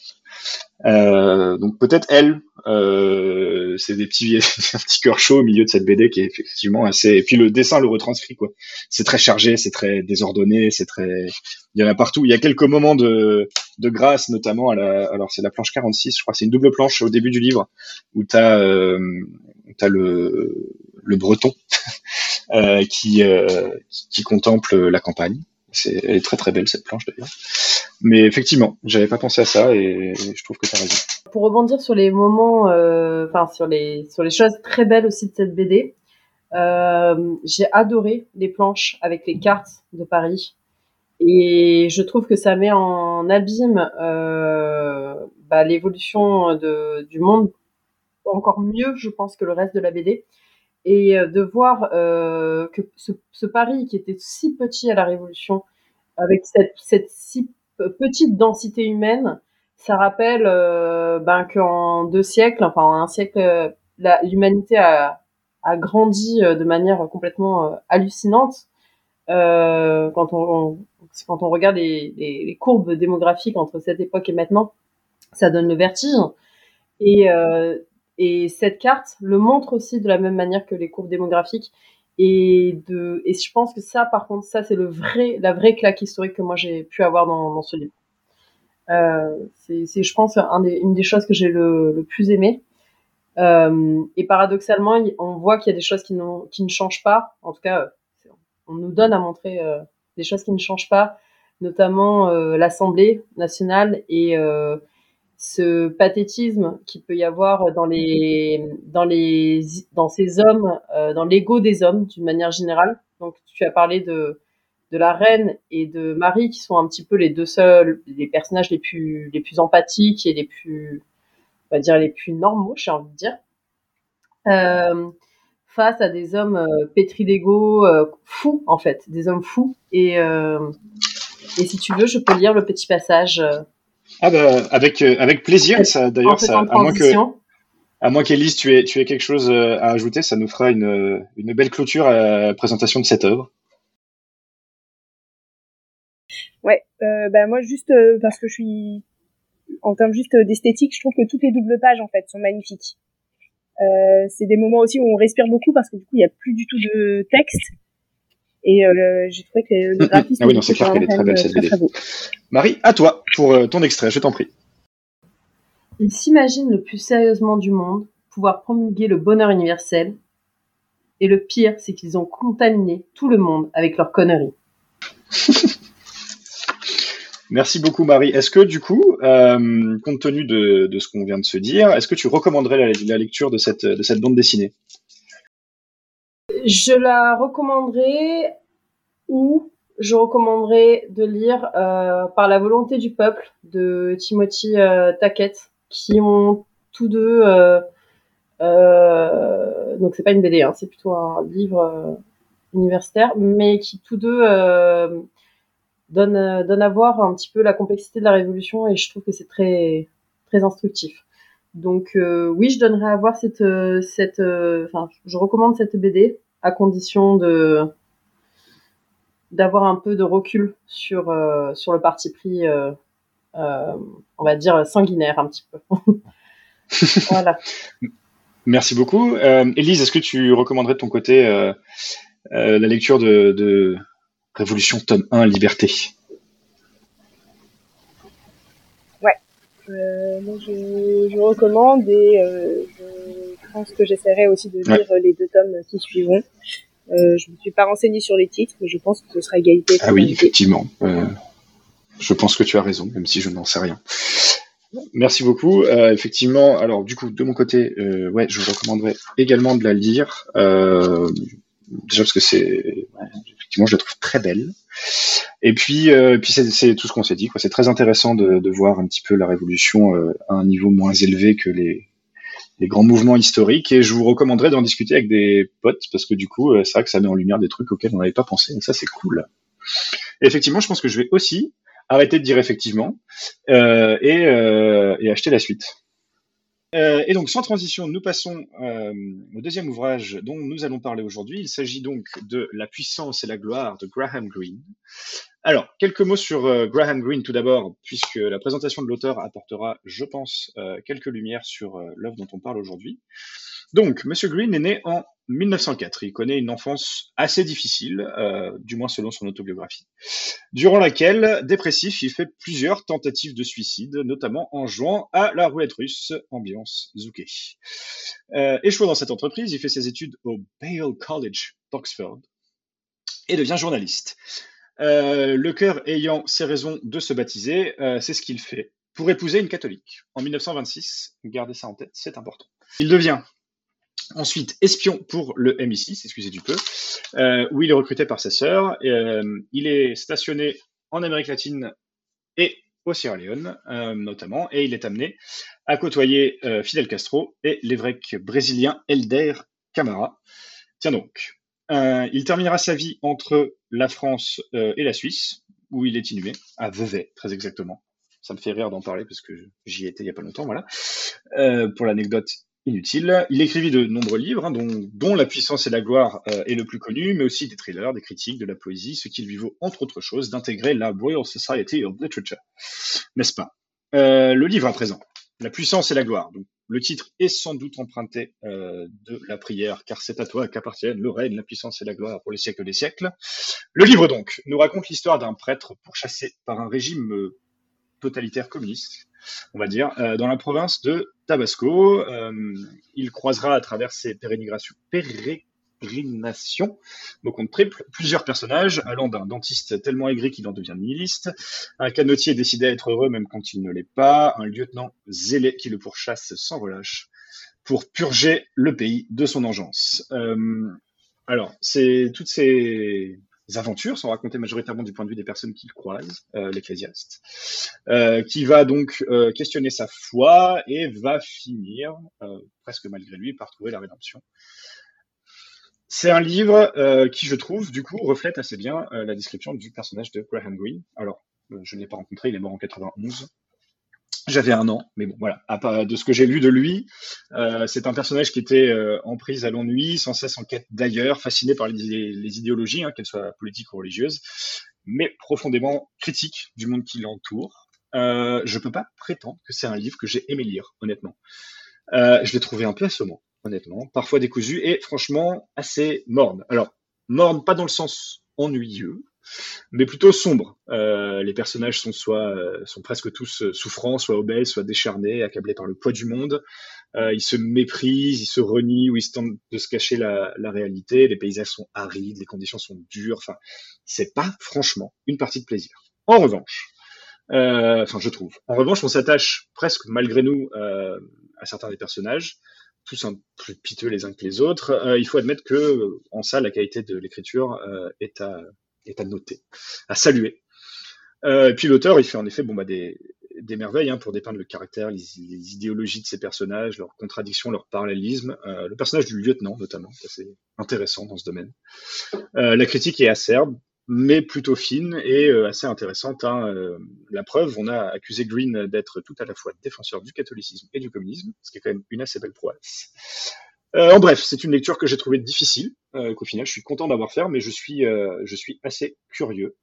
Euh, donc peut-être elle, euh, c'est des petits un petit cœur chaud au milieu de cette BD qui est effectivement assez. Et puis le dessin le retranscrit quoi. C'est très chargé, c'est très désordonné, c'est très. Il y en a partout. Il y a quelques moments de de grâce, notamment à la. Alors c'est la planche 46, je crois. C'est une double planche au début du livre où t'as euh, t'as le le Breton euh, qui, euh, qui qui contemple la campagne C'est, elle est très très belle cette planche d'ailleurs. Mais effectivement, j'avais pas pensé à ça et je trouve que tu as raison. Pour rebondir sur les moments, euh, enfin sur les sur les choses très belles aussi de cette BD, euh, j'ai adoré les planches avec les cartes de Paris et je trouve que ça met en abîme euh, bah, l'évolution de du monde encore mieux, je pense, que le reste de la BD et de voir que ce, ce, Paris qui était si petit à la Révolution, avec cette, cette si petite densité humaine, ça rappelle euh, ben, qu'en deux siècles, enfin en un siècle, l'humanité a, grandi de manière complètement hallucinante. Euh, quand, on, quand on regarde les, courbes démographiques entre cette époque et maintenant, ça donne le vertige. Euh, et cette carte le montre aussi de la même manière que les courbes démographiques. Et, de, et je pense que ça, par contre, ça, c'est le vrai, la vraie claque historique que moi j'ai pu avoir dans, ce livre. Euh, c'est, je pense, une des choses que j'ai le, plus aimé. Euh, et paradoxalement, on voit qu'il y a des choses qui, qui ne changent pas. En tout cas, on nous donne à montrer euh, des choses qui ne changent pas, notamment euh, l'Assemblée nationale et euh, ce pathétisme qu'il peut y avoir dans les dans les dans ces hommes euh, dans l'ego des hommes d'une manière générale. Donc tu as parlé de de la reine et de Marie qui sont un petit peu les deux seuls les personnages les plus les plus empathiques et les plus on va dire les plus normaux j'ai envie de dire. Euh, face à des hommes euh, pétris d'ego euh, fous en fait des hommes fous. Et et si tu veux je peux lire le petit passage ah bah, avec, euh, avec plaisir, ça, d'ailleurs, ça, à moins que, à moins qu'Élise, tu aies, tu aies quelque chose euh, à ajouter, ça nous fera une, une belle clôture à la présentation de cette œuvre. Ouais, euh, bah moi juste euh, parce que je suis en termes juste d'esthétique, je trouve que toutes les doubles pages en fait sont magnifiques. Euh, c'est des moments aussi où on respire beaucoup parce que du coup il y a plus du tout de texte et euh, j'ai trouvé que le graphisme. ah oui, non, c'est clair qu'elle est très belle cette BD. Marie, à toi pour euh, ton extrait, je t'en prie. Ils s'imaginent le plus sérieusement du monde, pouvoir promulguer le bonheur universel. Et le pire, c'est qu'ils ont contaminé tout le monde avec leurs conneries. Merci beaucoup Marie. Est-ce que du coup, euh, compte tenu de, de ce qu'on vient de se dire, est-ce que tu recommanderais la, la lecture de cette, de cette bande dessinée? Je la recommanderais ou je recommanderais de lire euh, Par la volonté du peuple de Timothy euh, Tackett, qui ont tous deux. Euh, euh, donc c'est pas une BD, hein, c'est plutôt un livre euh, universitaire, mais qui tous deux donnent, à voir un petit peu la complexité de la révolution et je trouve que c'est très très instructif. Donc oui, je donnerais à voir cette cette enfin je recommande cette BD à condition de d'avoir un peu de recul sur euh, sur le parti pris euh, euh, on va dire sanguinaire un petit peu. voilà. Merci beaucoup. Élise, est-ce que tu recommanderais de ton côté la lecture de, de Révolution tome 1 Liberté? Ouais. moi je, je, recommande et je pense que j'essaierai aussi de lire ouais. les deux tomes qui suivront. Euh, je ne me suis pas renseignée sur les titres, mais je pense que ce sera égalité. Ah oui, effectivement. Euh, je pense que tu as raison, même si je n'en sais rien. Merci beaucoup. Euh, effectivement, alors du coup, de mon côté, ouais, je vous recommanderais également de la lire. Déjà parce que c'est, ouais, effectivement, je la trouve très belle. Et puis, puis c'est tout ce qu'on s'est dit. C'est très intéressant de, de, voir un petit peu la révolution à un niveau moins élevé que les, les grands mouvements historiques et je vous recommanderais d'en discuter avec des potes parce que du coup c'est vrai que ça met en lumière des trucs auxquels on n'avait pas pensé et ça c'est cool. Effectivement je pense que je vais aussi arrêter de dire effectivement euh, et, euh, et, acheter la suite. Euh, et donc sans transition nous passons euh, au deuxième ouvrage dont nous allons parler aujourd'hui. Il s'agit donc de La puissance et la gloire de Graham Greene. Alors, quelques mots sur euh, Graham Greene tout d'abord, puisque la présentation de l'auteur apportera, je pense, euh, quelques lumières sur euh, l'œuvre dont on parle aujourd'hui. Donc, Monsieur Greene est né en 1904. Il connaît une enfance assez difficile, du moins selon son autobiographie, durant laquelle, dépressif, il fait plusieurs tentatives de suicide, notamment en jouant à la roulette russe, ambiance zouké. Échoué dans cette entreprise, il fait ses études au Balliol College d'Oxford et devient journaliste. Euh, le cœur ayant ses raisons de se baptiser, euh, c'est ce qu'il fait pour épouser une catholique en 1926. Gardez ça en tête, c'est important. Il devient ensuite espion pour le MI6, excusez du peu, euh, où il est recruté par sa sœur. Il est stationné en Amérique latine et au Sierra Leone notamment, et il est amené à côtoyer Fidel Castro et l'évêque brésilien Elder Camara. Tiens donc, il terminera sa vie entre la France euh, et la Suisse, où il est inhumé, à Vevey, très exactement. Ça me fait rire d'en parler parce que j'y étais il y a pas longtemps, voilà. Euh, pour l'anecdote inutile. Il écrivit de nombreux livres, hein, dont, dont La puissance et la gloire euh, est le plus connu, mais aussi des thrillers, des critiques, de la poésie, ce qui lui vaut, entre autres choses, d'intégrer la Royal Society of Literature. N'est-ce pas? Euh, Le livre à présent, La puissance et la gloire. Donc, le titre est sans doute emprunté euh, de la prière, car c'est à toi qu'appartiennent le règne, la puissance et la gloire pour les siècles des siècles. Le livre, donc, nous raconte l'histoire d'un prêtre pourchassé par un régime euh, totalitaire communiste, on va dire, euh, dans la province de Tabasco. Il croisera à travers ses pérégrinations, pérégrinations donc on triple plusieurs personnages, allant d'un dentiste tellement aigri qu'il en devient nihiliste, un canotier décidé à être heureux même quand il ne l'est pas, un lieutenant zélé qui le pourchasse sans relâche pour purger le pays de son engeance. Euh, alors, toutes ces aventures sont racontées majoritairement du point de vue des personnes qu'il croise, euh, l'ecclésiaste, euh, qui va donc questionner sa foi et va finir, presque malgré lui, par trouver la rédemption. C'est un livre euh, qui, je trouve, du coup, reflète assez bien euh, la description du personnage de Graham Greene. Alors, euh, je ne l'ai pas rencontré, il est mort en 91. J'avais un an, mais bon, voilà. À part de ce que j'ai lu de lui, euh, c'est un personnage qui était euh, en prise à l'ennui, sans cesse en quête d'ailleurs, fasciné par les, idéologies, hein, qu'elles soient politiques ou religieuses, mais profondément critique du monde qui l'entoure. Euh, je peux pas prétendre que c'est un livre que j'ai aimé lire, honnêtement. Je l'ai trouvé un peu assommant, honnêtement, parfois décousu et franchement assez morne. Alors, morne pas dans le sens ennuyeux, mais plutôt sombre. Euh, les personnages sont soit euh, sont presque tous euh, souffrants, soit obèses, soit décharnés, accablés par le poids du monde. Ils se méprisent, ils se renient ou ils se tentent de se cacher la, réalité. Les paysages sont arides, les conditions sont dures. Enfin, c'est pas franchement une partie de plaisir. En revanche, enfin je trouve. En revanche, on s'attache presque malgré nous à certains des personnages, tous un plus piteux les uns que les autres. Euh, il faut admettre que euh, en ça, la qualité de l'écriture euh, est à noter, à saluer. Euh, et puis l'auteur, il fait en effet bon, bah, des, merveilles hein, pour dépeindre le caractère, les, idéologies de ces personnages, leurs contradictions, leurs parallélismes. Euh, le personnage du lieutenant, notamment, c'est intéressant dans ce domaine. La critique est acerbe, mais plutôt fine et euh, assez intéressante. Hein. Euh, la preuve, on a accusé Green d'être tout à la fois défenseur du catholicisme et du communisme, ce qui est quand même une assez belle prouesse. Euh, en bref, c'est une lecture que j'ai trouvée difficile, qu'au final je suis content d'avoir fait, mais je suis, je suis assez curieux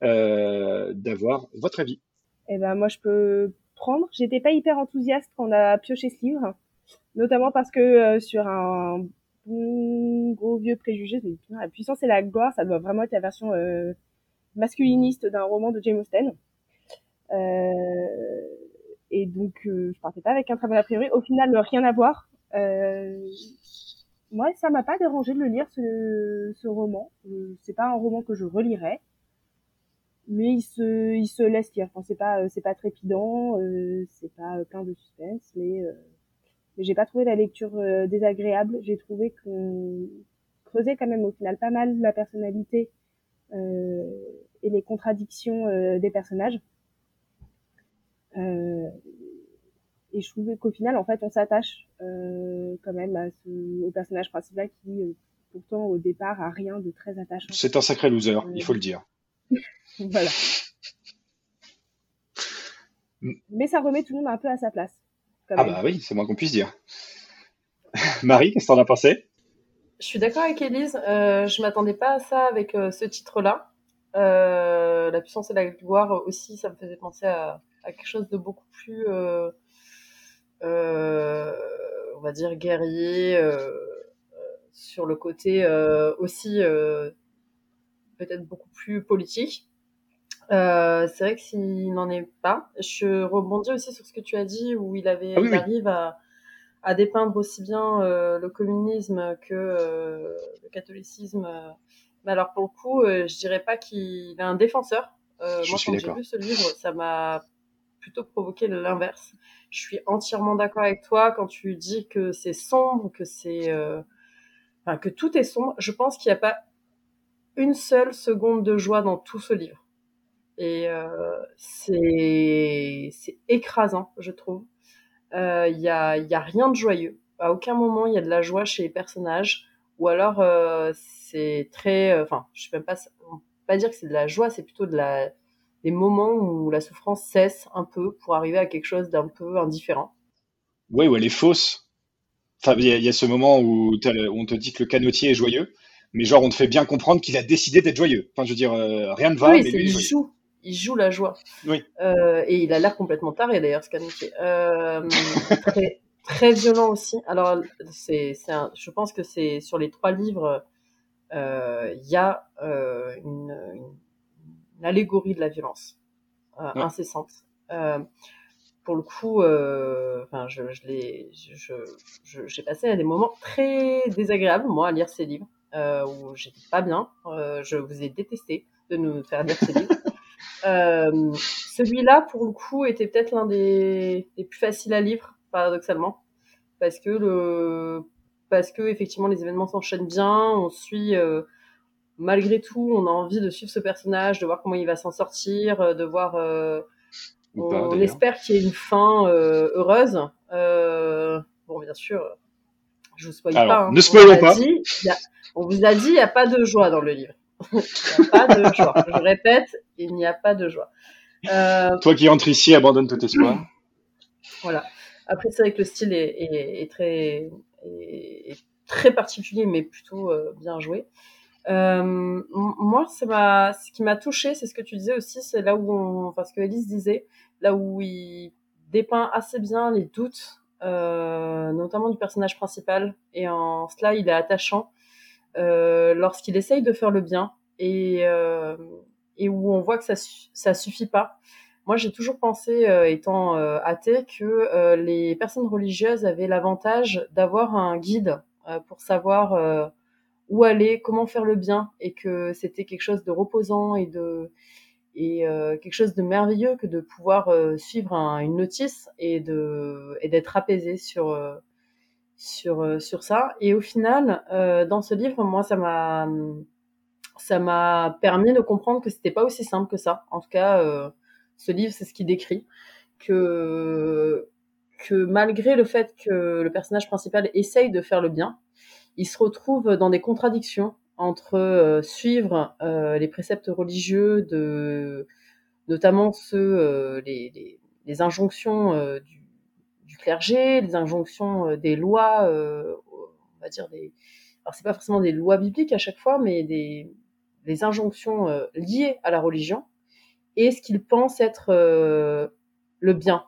d'avoir votre avis. Eh ben moi je peux prendre. J'étais pas hyper enthousiaste quand on a pioché ce livre, notamment parce que sur un gros vieux préjugé, putain, la puissance et la gloire, ça doit vraiment être la version euh, masculiniste d'un roman de Jane Austen. Euh, et donc euh, je partais pas avec un très bon a priori. Au final, rien à voir. Euh, moi, ça m'a pas dérangé de le lire ce, ce roman. Euh, c'est pas un roman que je relirais mais il se il se laisse lire enfin, c'est pas euh, c'est pas trépidant c'est pas plein de suspense mais mais j'ai pas trouvé la lecture euh, désagréable. J'ai trouvé qu'on creusait quand même au final pas mal la personnalité euh, et les contradictions euh, des personnages. Euh, et je trouvais qu'au final en fait on s'attache euh, quand même à ce, au personnage principal qui euh, pourtant au départ a rien de très attachant. C'est un sacré loser, il faut le dire. voilà. Mais ça remet tout le monde un peu à sa place. Quand Ah bah oui, c'est moins qu'on puisse dire. Marie, qu'est-ce que t'en as pensé? Je suis d'accord avec Elise. Euh, je m'attendais pas à ça avec euh, ce titre-là. Euh, la puissance et la gloire aussi, ça me faisait penser à, à quelque chose de beaucoup plus, euh, on va dire, guerrier, sur le côté aussi peut-être beaucoup plus politique. Euh, c'est vrai que s'il n'en est pas, je rebondis aussi sur ce que tu as dit où il avait, Ah oui, il oui. arrive à, à dépeindre aussi bien euh, le communisme que euh, le catholicisme, Mais alors pour le coup, euh, je dirais pas qu'il est un défenseur. Euh, Je moi, suis quand j'ai lu ce livre, ça m'a plutôt provoqué l'inverse. Je suis entièrement d'accord avec toi quand tu dis que c'est sombre, que c'est, euh, enfin, que tout est sombre. Je pense qu'il n'y a pas une seule seconde de joie dans tout ce livre. Et euh, c'est écrasant, je trouve. Euh, Il y a y a rien de joyeux. À aucun moment il y a de la joie chez les personnages. Ou alors euh, c'est très, enfin, je sais même pas, on peut pas dire que c'est de la joie, c'est plutôt de la des moments où la souffrance cesse un peu pour arriver à quelque chose d'un peu indifférent. Oui, ou elle est fausse. Enfin, il y, a il y a ce moment où, t'as le- où on te dit que le canotier est joyeux, mais genre on te fait bien comprendre qu'il a décidé d'être joyeux. Enfin, je veux dire, euh, rien ne va, oui, mais lui il joue, il joue la joie. Oui. Euh, et il a l'air complètement taré d'ailleurs, ce canutier. Euh, très, très violent aussi. Alors, c'est, je pense que c'est sur les trois livres, euh, il y a euh, une, allégorie de la violence Ouais. incessante. Pour le coup, enfin, je, je l'ai, j'ai passé à des moments très désagréables moi à lire ces livres où j'étais pas bien. Je vous ai détesté de nous faire lire ces livres. Euh, celui-là, pour le coup, était peut-être l'un des, des plus faciles à lire, paradoxalement, parce que le, parce que effectivement les événements s'enchaînent bien, on suit. euh, malgré tout, on a envie de suivre ce personnage, de voir comment il va s'en sortir, euh, de voir. euh, pas, on espère qu'il y ait une fin heureuse. Bon, bien sûr, je vous spoil Alors, pas. hein. ne On spoilons pas. dit, a- on vous a dit, il n'y a pas de joie dans le livre. il n'y a pas de joie. Je répète, il n'y a pas de joie. Euh, Toi qui entres ici, abandonne tout espoir. voilà. Après, c'est vrai que le style est, est- est très, est- très particulier, mais plutôt euh, bien joué. Euh, moi, m'a, ce qui m'a touché, c'est ce que tu disais aussi, c'est là où on, enfin, ce que Elise disait, là où il dépeint assez bien les doutes, notamment du personnage principal, et en cela, il est attachant lorsqu'il essaye de faire le bien et et où on voit que ça ça suffit pas. Moi, j'ai toujours pensé, euh, étant euh, athée, que euh, les personnes religieuses avaient l'avantage d'avoir un guide euh, pour savoir euh, où aller, comment faire le bien, et que c'était quelque chose de reposant et de et euh, quelque chose de merveilleux que de pouvoir suivre un- une notice et de et d'être apaisé sur sur sur ça. Et au final, dans ce livre, moi, ça m'a ça m'a permis de comprendre que c'était pas aussi simple que ça. En tout cas, euh, ce livre, c'est ce qu'il décrit que que malgré le fait que le personnage principal essaye de faire le bien, il se retrouve dans des contradictions entre euh, suivre euh, les préceptes religieux de notamment ceux les, les, injonctions du, du clergé, les injonctions des lois, on va dire des alors c'est pas forcément des lois bibliques à chaque fois, mais des des injonctions euh, liées à la religion et ce qu'il pense être euh, le bien.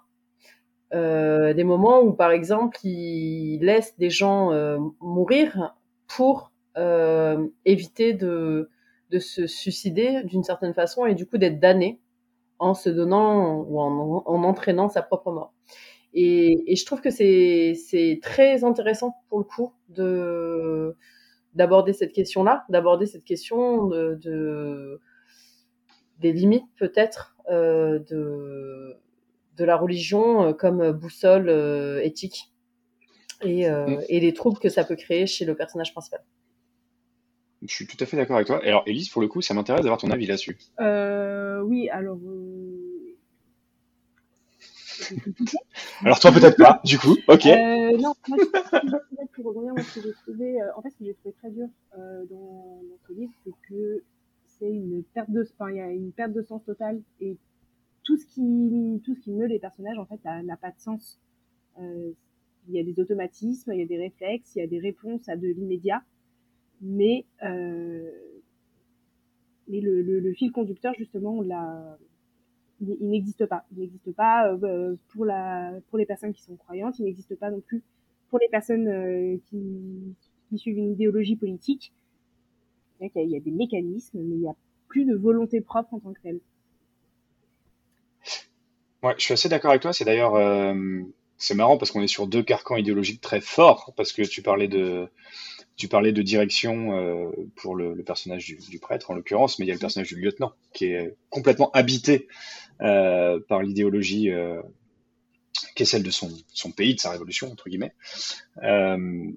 Euh, des moments où, par exemple, il laisse des gens mourir pour éviter de, de se suicider d'une certaine façon et du coup d'être damné en se donnant ou en, en entraînant sa propre mort. Et, et je trouve que c'est très intéressant pour le coup de d'aborder cette question-là, d'aborder cette question de, de des limites peut-être euh, de de la religion euh, comme boussole euh, éthique et, euh, Mm. et les troubles que ça peut créer chez le personnage principal. Je suis tout à fait d'accord avec toi. Alors, Elise, pour le coup, ça m'intéresse d'avoir ton avis là-dessus. Euh, oui, alors. Alors, toi, peut-être pas, du coup. Ok. Euh, non, pour rebondir, moi, ce que j'ai trouvé, en fait, ce que j'ai trouvé très dur euh, dans, dans ce livre, c'est que c'est une perte de, enfin, il y a une perte de sens totale et tout ce qui, tout ce qui meut les personnages, en fait, n'a n'a pas de sens. Euh, il y a des automatismes, il y a des réflexes, il y a des réponses à de l'immédiat, mais euh, mais le, le, le fil conducteur, justement, on l'a il, n'existe pas. Il n'existe pas euh, pour la pour les personnes qui sont croyantes, il n'existe pas non plus pour les personnes euh, qui, suivent une idéologie politique. Il y, a, des mécanismes, mais il n'y a plus de volonté propre en tant que telle. Ouais, je suis assez d'accord avec toi. C'est d'ailleurs, euh, c'est marrant parce qu'on est sur deux carcans idéologiques très forts. Parce que tu parlais de, direction pour le, personnage du, prêtre en l'occurrence, mais il y a le personnage du lieutenant qui est complètement habité par l'idéologie euh, qui est celle de son, pays, de sa révolution entre guillemets. Euh,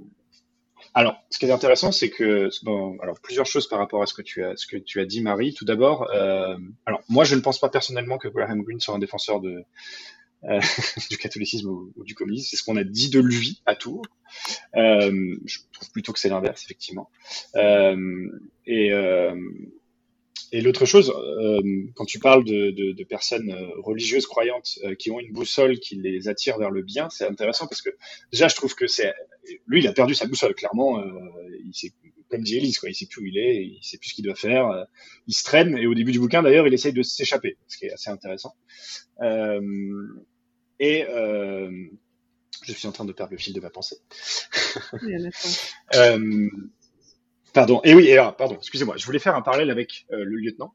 alors, ce qui est intéressant, c'est que bon, alors plusieurs choses par rapport à ce que tu as ce que tu as dit, Marie. Tout d'abord, euh, alors moi, je ne pense pas personnellement que Graham Greene soit un défenseur de euh, du catholicisme ou, du communisme. C'est ce qu'on a dit de lui à Tours. Euh, je trouve plutôt que c'est l'inverse, effectivement. Euh, et euh, et l'autre chose, euh, quand tu parles de, de, de personnes euh, religieuses croyantes euh, qui ont une boussole qui les attire vers le bien, c'est intéressant parce que déjà, je trouve que c'est lui, il a perdu sa boussole. Clairement, euh, il sait, comme dit Elise, quoi, il sait plus où il est, il sait plus ce qu'il doit faire. euh, il se traîne et au début du bouquin, d'ailleurs, il essaye de s'échapper, ce qui est assez intéressant. Euh, et euh, je suis en train de perdre le fil de ma pensée. Oui, pardon. Et oui, et alors, pardon, excusez-moi. Je voulais faire un parallèle avec euh, le lieutenant,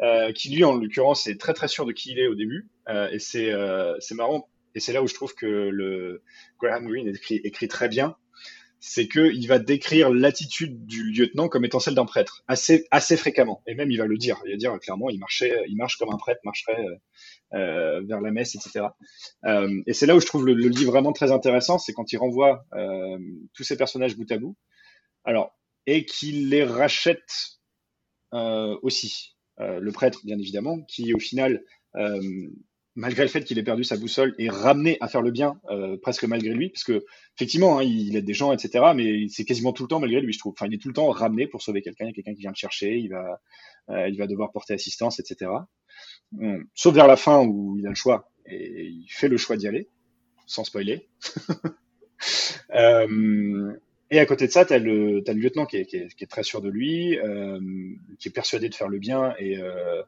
euh, qui lui, en l'occurrence, est très très sûr de qui il est au début. Euh, et c'est euh, c'est marrant. Et c'est là où je trouve que le Graham Greene écrit, écrit très bien. C'est que il va décrire l'attitude du lieutenant comme étant celle d'un prêtre, assez assez fréquemment. Et même il va le dire. Il va dire clairement, il marchait, il marche comme un prêtre marcherait euh, euh, vers la messe, etc. Et c'est là où je trouve le, le livre vraiment très intéressant, c'est quand il renvoie tous ces personnages bout à bout. Alors, et qu'il les rachète euh, aussi. Euh, le prêtre, bien évidemment, qui au final, euh, malgré le fait qu'il ait perdu sa boussole, est ramené à faire le bien, presque malgré lui, parce que effectivement, hein, il aide des gens, etc. Mais c'est quasiment tout le temps malgré lui, je trouve. Enfin, il est tout le temps ramené pour sauver quelqu'un. Il y a quelqu'un qui vient le chercher, il va, il va devoir porter assistance, etc. Sauf vers la fin où il a le choix et il fait le choix d'y aller, sans spoiler. euh, et à côté de ça, tu as t'as le lieutenant qui est, qui, est, qui est très sûr de lui, euh, qui est persuadé de faire le bien, et, euh,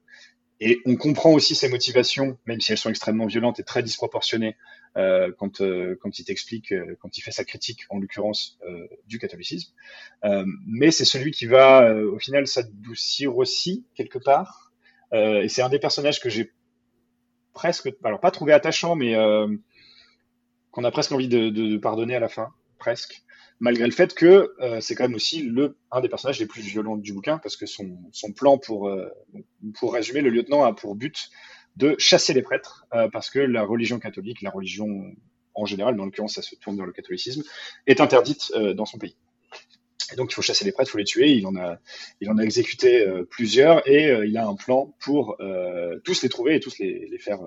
et on comprend aussi ses motivations, même si elles sont extrêmement violentes et très disproportionnées, euh, quand, euh, quand il t'explique, euh, quand il fait sa critique, en l'occurrence, euh, du catholicisme. Mais c'est celui qui va, au final, s'adoucir aussi, quelque part. Et c'est un des personnages que j'ai presque, alors pas trouvé attachant, mais qu'on a presque envie de, de, de pardonner à la fin, presque malgré le fait que euh, c'est quand même aussi un des personnages les plus violents du bouquin parce que son, plan pour euh, pour résumer le lieutenant a pour but de chasser les prêtres euh, parce que la religion catholique la religion en général en l'occurrence ça se tourne vers le catholicisme est interdite dans son pays. Et donc il faut chasser les prêtres il faut les tuer il en a exécuté plusieurs et il a un plan pour tous les trouver et tous les, faire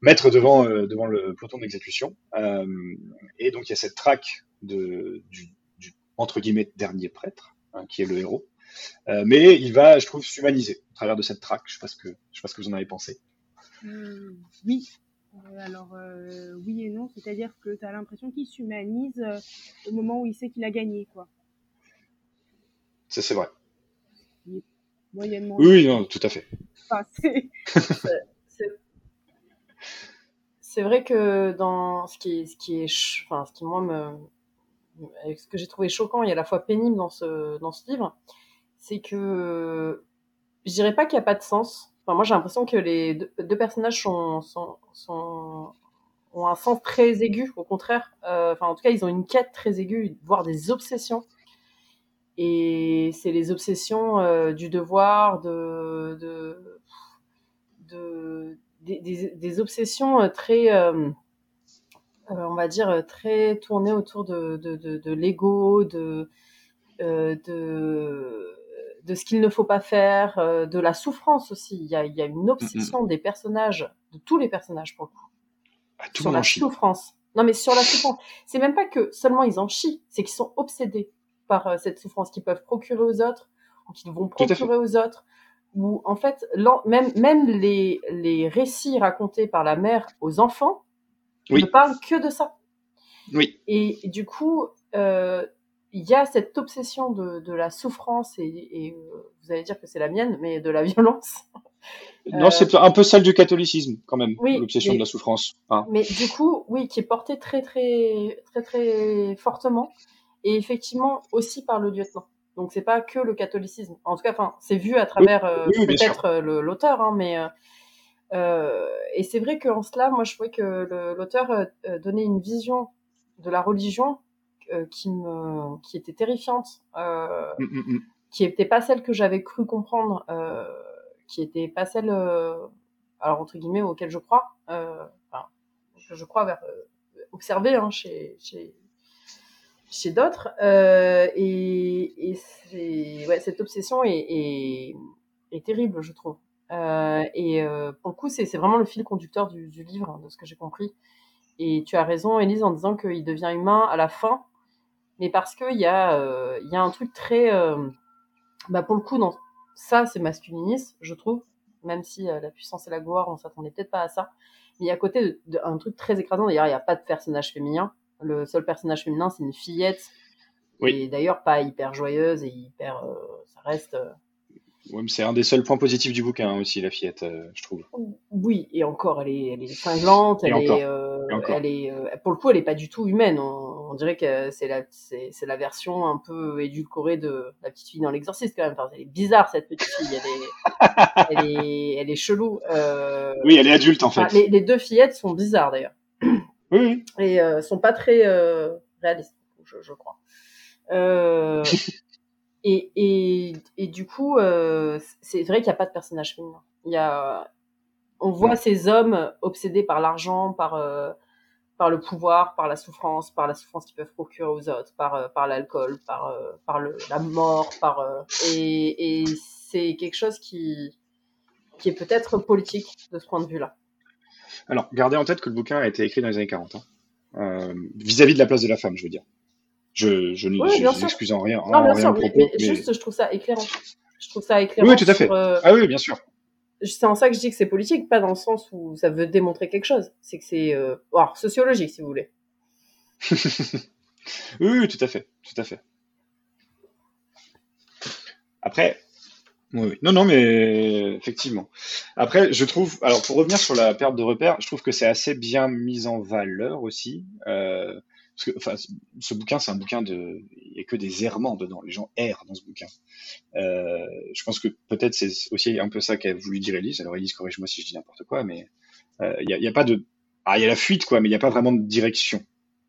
mettre devant euh, devant le peloton d'exécution Euh, et donc il y a cette traque de, du, du, entre guillemets dernier prêtre, hein, qui est le héros. Euh, mais il va, je trouve, s'humaniser au travers de cette traque. Je sais pas ce que, je sais pas ce que vous en avez pensé. Oui. Alors, euh, oui et non, c'est-à-dire que tu as l'impression qu'il s'humanise euh, au moment où il sait qu'il a gagné, quoi. Ça, c'est vrai. Moyennement. Oui, oui, non, tout à fait. Enfin, c'est- C'est- vrai que dans ce qui est, ce qui est, enfin, ce qui moi me, ce que j'ai trouvé choquant et à la fois pénible dans ce, dans ce livre, c'est que je dirais pas qu'il n'y a pas de sens. Enfin, moi, j'ai l'impression que les deux, personnages sont, sont, sont, ont un sens très aigu, au contraire. Euh, Enfin, en tout cas, ils ont une quête très aiguë, voire des obsessions. Et c'est les obsessions euh, du devoir, de, de, de des, des, des obsessions euh, très, euh, euh, on va dire, très tournées autour de, de, de, de l'ego, de, euh, de, de ce qu'il ne faut pas faire, de la souffrance aussi. Il y a, il y a une obsession des personnages, de tous les personnages pour le coup, Ah, tout sur la chie. souffrance. Non, mais sur la souffrance. C'est même pas que seulement ils en chient, c'est qu'ils sont obsédés par euh, cette souffrance qu'ils peuvent procurer aux autres, ou qu'ils vont procurer aux autres. Ou en fait, même, même les, les récits racontés par la mère aux enfants Oui. ne parlent que de ça. Oui, Et du coup, euh, il y a cette obsession de, de la souffrance, et, et, euh, vous allez dire que c'est la mienne, mais de la violence. non, c'est un peu celle du catholicisme quand même, Euh, Oui, l'obsession de la souffrance. hein. Mais du coup, oui, qui est portée très, très, très, très fortement, et effectivement aussi par le lieutenant. Donc c'est pas que le catholicisme. En tout cas, enfin, c'est vu à travers euh, oui, peut-être euh, l'auteur, hein, mais euh, euh, et c'est vrai qu'en cela, moi, je trouvais que l'auteur euh, donnait une vision de la religion euh, qui me, qui était terrifiante, euh, Mm, qui était pas celle que j'avais cru comprendre, euh, qui était pas celle, euh, alors entre guillemets, auquel je crois, euh, enfin, je crois vers, euh, observer hein, chez, chez, chez d'autres. Euh, et ouais, cette obsession est, terrible, je trouve. Euh, et euh, pour le coup, c'est vraiment le fil conducteur du, livre, hein, de ce que j'ai compris. Et tu as raison, Elise, en disant qu'il devient humain à la fin, mais parce qu'il y, a, y a un truc très. bah pour le coup, dans ça, c'est masculiniste, je trouve, même si la puissance et la gloire, on s'attendait peut-être pas à ça. Mais il y a à côté de, de- un truc très écrasant. D'ailleurs, il n'y a pas de personnage féminin. Le seul personnage féminin, c'est une fillette. Oui. Et d'ailleurs, pas hyper joyeuse et hyper. euh, ça reste. euh, Ouais, c'est un des seuls points positifs du bouquin hein, aussi, la fillette, euh, je trouve. Oui, et encore, elle est, elle est cinglante, Et elle encore, est, euh, elle est, pour le coup, elle est pas du tout humaine. On, on dirait que c'est la, c'est, c'est la version un peu édulcorée de la petite fille dans l'exorciste quand même. Enfin, elle est bizarre cette petite fille, elle est, elle est, elle est chelou. Oui, elle est adulte en fait. enfin, les, les deux fillettes sont bizarres d'ailleurs Oui, et euh, sont pas très euh, réalistes, je, je crois. Euh, et, et, et du coup, euh, c'est vrai qu'il n'y a pas de personnage féminin. Il y a, on voit ces hommes obsédés par l'argent, par par le pouvoir, par la souffrance, par la souffrance qu'ils peuvent procurer aux autres, par par l'alcool, par par le, la mort, par et, et c'est quelque chose qui qui est peut-être politique de ce point de vue-là. Alors, gardez en tête que le bouquin a été écrit dans les années 40. hein. Euh, Vis-à-vis de la place de la femme, je veux dire. Je, je, Oui, je, n'excuse en rien, en Non, bien rien sûr, le propos. mais mais- juste, je trouve ça éclairant. Je trouve ça éclairant. Oui, tout à fait. sur, euh, Ah oui, bien sûr. c'est en ça que je dis que c'est politique, pas dans le sens où ça veut démontrer quelque chose. C'est que c'est euh, alors, sociologique, si vous voulez. Oui, oui, tout à fait, tout à fait. Après, oui, non, non, mais effectivement. Après, je trouve, alors pour revenir sur la perte de repères, je trouve que c'est assez bien mis en valeur aussi. Euh, parce que, enfin, ce bouquin, c'est un bouquin de, il n'y a que des errements dedans. Les gens errent dans ce bouquin. Euh, je pense que peut-être c'est aussi un peu ça qu'a voulu dire Elise. Alors Elise, corrige-moi si je dis n'importe quoi, mais euh, il n'y a, a pas de, ah, il y a la fuite quoi, mais il n'y a pas vraiment de direction.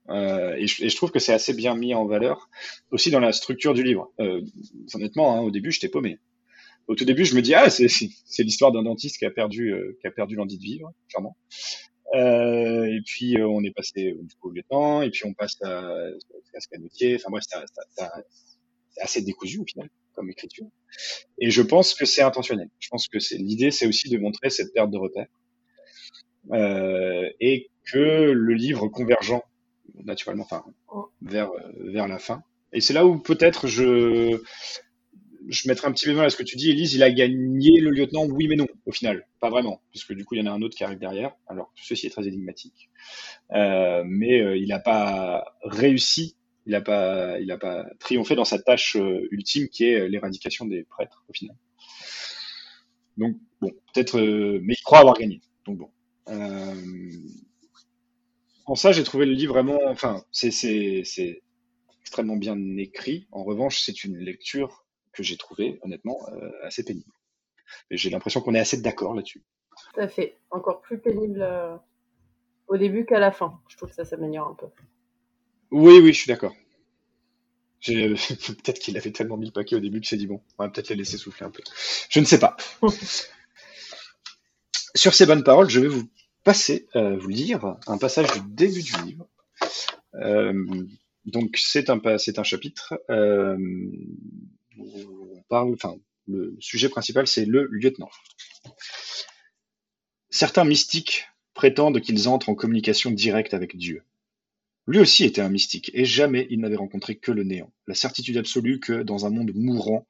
Euh, et, je, et je trouve que c'est assez bien mis en valeur aussi dans la structure du livre. Euh, honnêtement, hein, au début, j'étais paumé. Au tout début, je me dis ah c'est c'est l'histoire d'un dentiste qui a perdu euh, qui a perdu l'envie de vivre, clairement. Euh, et puis euh, on est passé au coup au lieutenant, et puis on passe à, à ce canotier. Enfin bref, ça- ça- ça- c'est assez décousu au final comme écriture. Et je pense que c'est intentionnel. Je pense que c'est l'idée, c'est aussi de montrer cette perte de repère euh, et que le livre convergeant naturellement, enfin vers euh, vers la fin. Et c'est là où peut-être je je mettrai un petit bémol à ce que tu dis, Elise, il a gagné le lieutenant, oui mais non, au final, pas vraiment, puisque du coup il y en a un autre qui arrive derrière, alors tout ceci est très énigmatique. Euh, mais euh, il n'a pas réussi, il n'a pas, pas triomphé dans sa tâche euh, ultime qui est l'éradication des prêtres, au final. Donc bon, peut-être, mais il croit avoir gagné. Donc bon. En ça, j'ai trouvé le livre vraiment, enfin, c'est extrêmement bien écrit. En revanche, c'est une lecture que j'ai trouvée honnêtement euh, assez pénible. J'ai l'impression qu'on est assez d'accord là-dessus. Tout à fait. Encore plus pénible euh, au début qu'à la fin. Je trouve que ça s'améliore un peu. Oui, oui, je suis d'accord. Peut-être qu'il avait tellement mis le paquet au début qu'il s'est dit bon, on va peut-être les laisser souffler un peu. Je ne sais pas. Sur ces bonnes paroles, je vais vous passer, euh, vous lire un passage du début du livre. Euh, donc c'est un un chapitre euh, le sujet principal c'est le lieutenant. Certains mystiques prétendent qu'ils entrent en communication directe avec Dieu. Lui aussi était un mystique, et jamais il n'avait rencontré que le néant, la certitude absolue que, dans un monde mourant,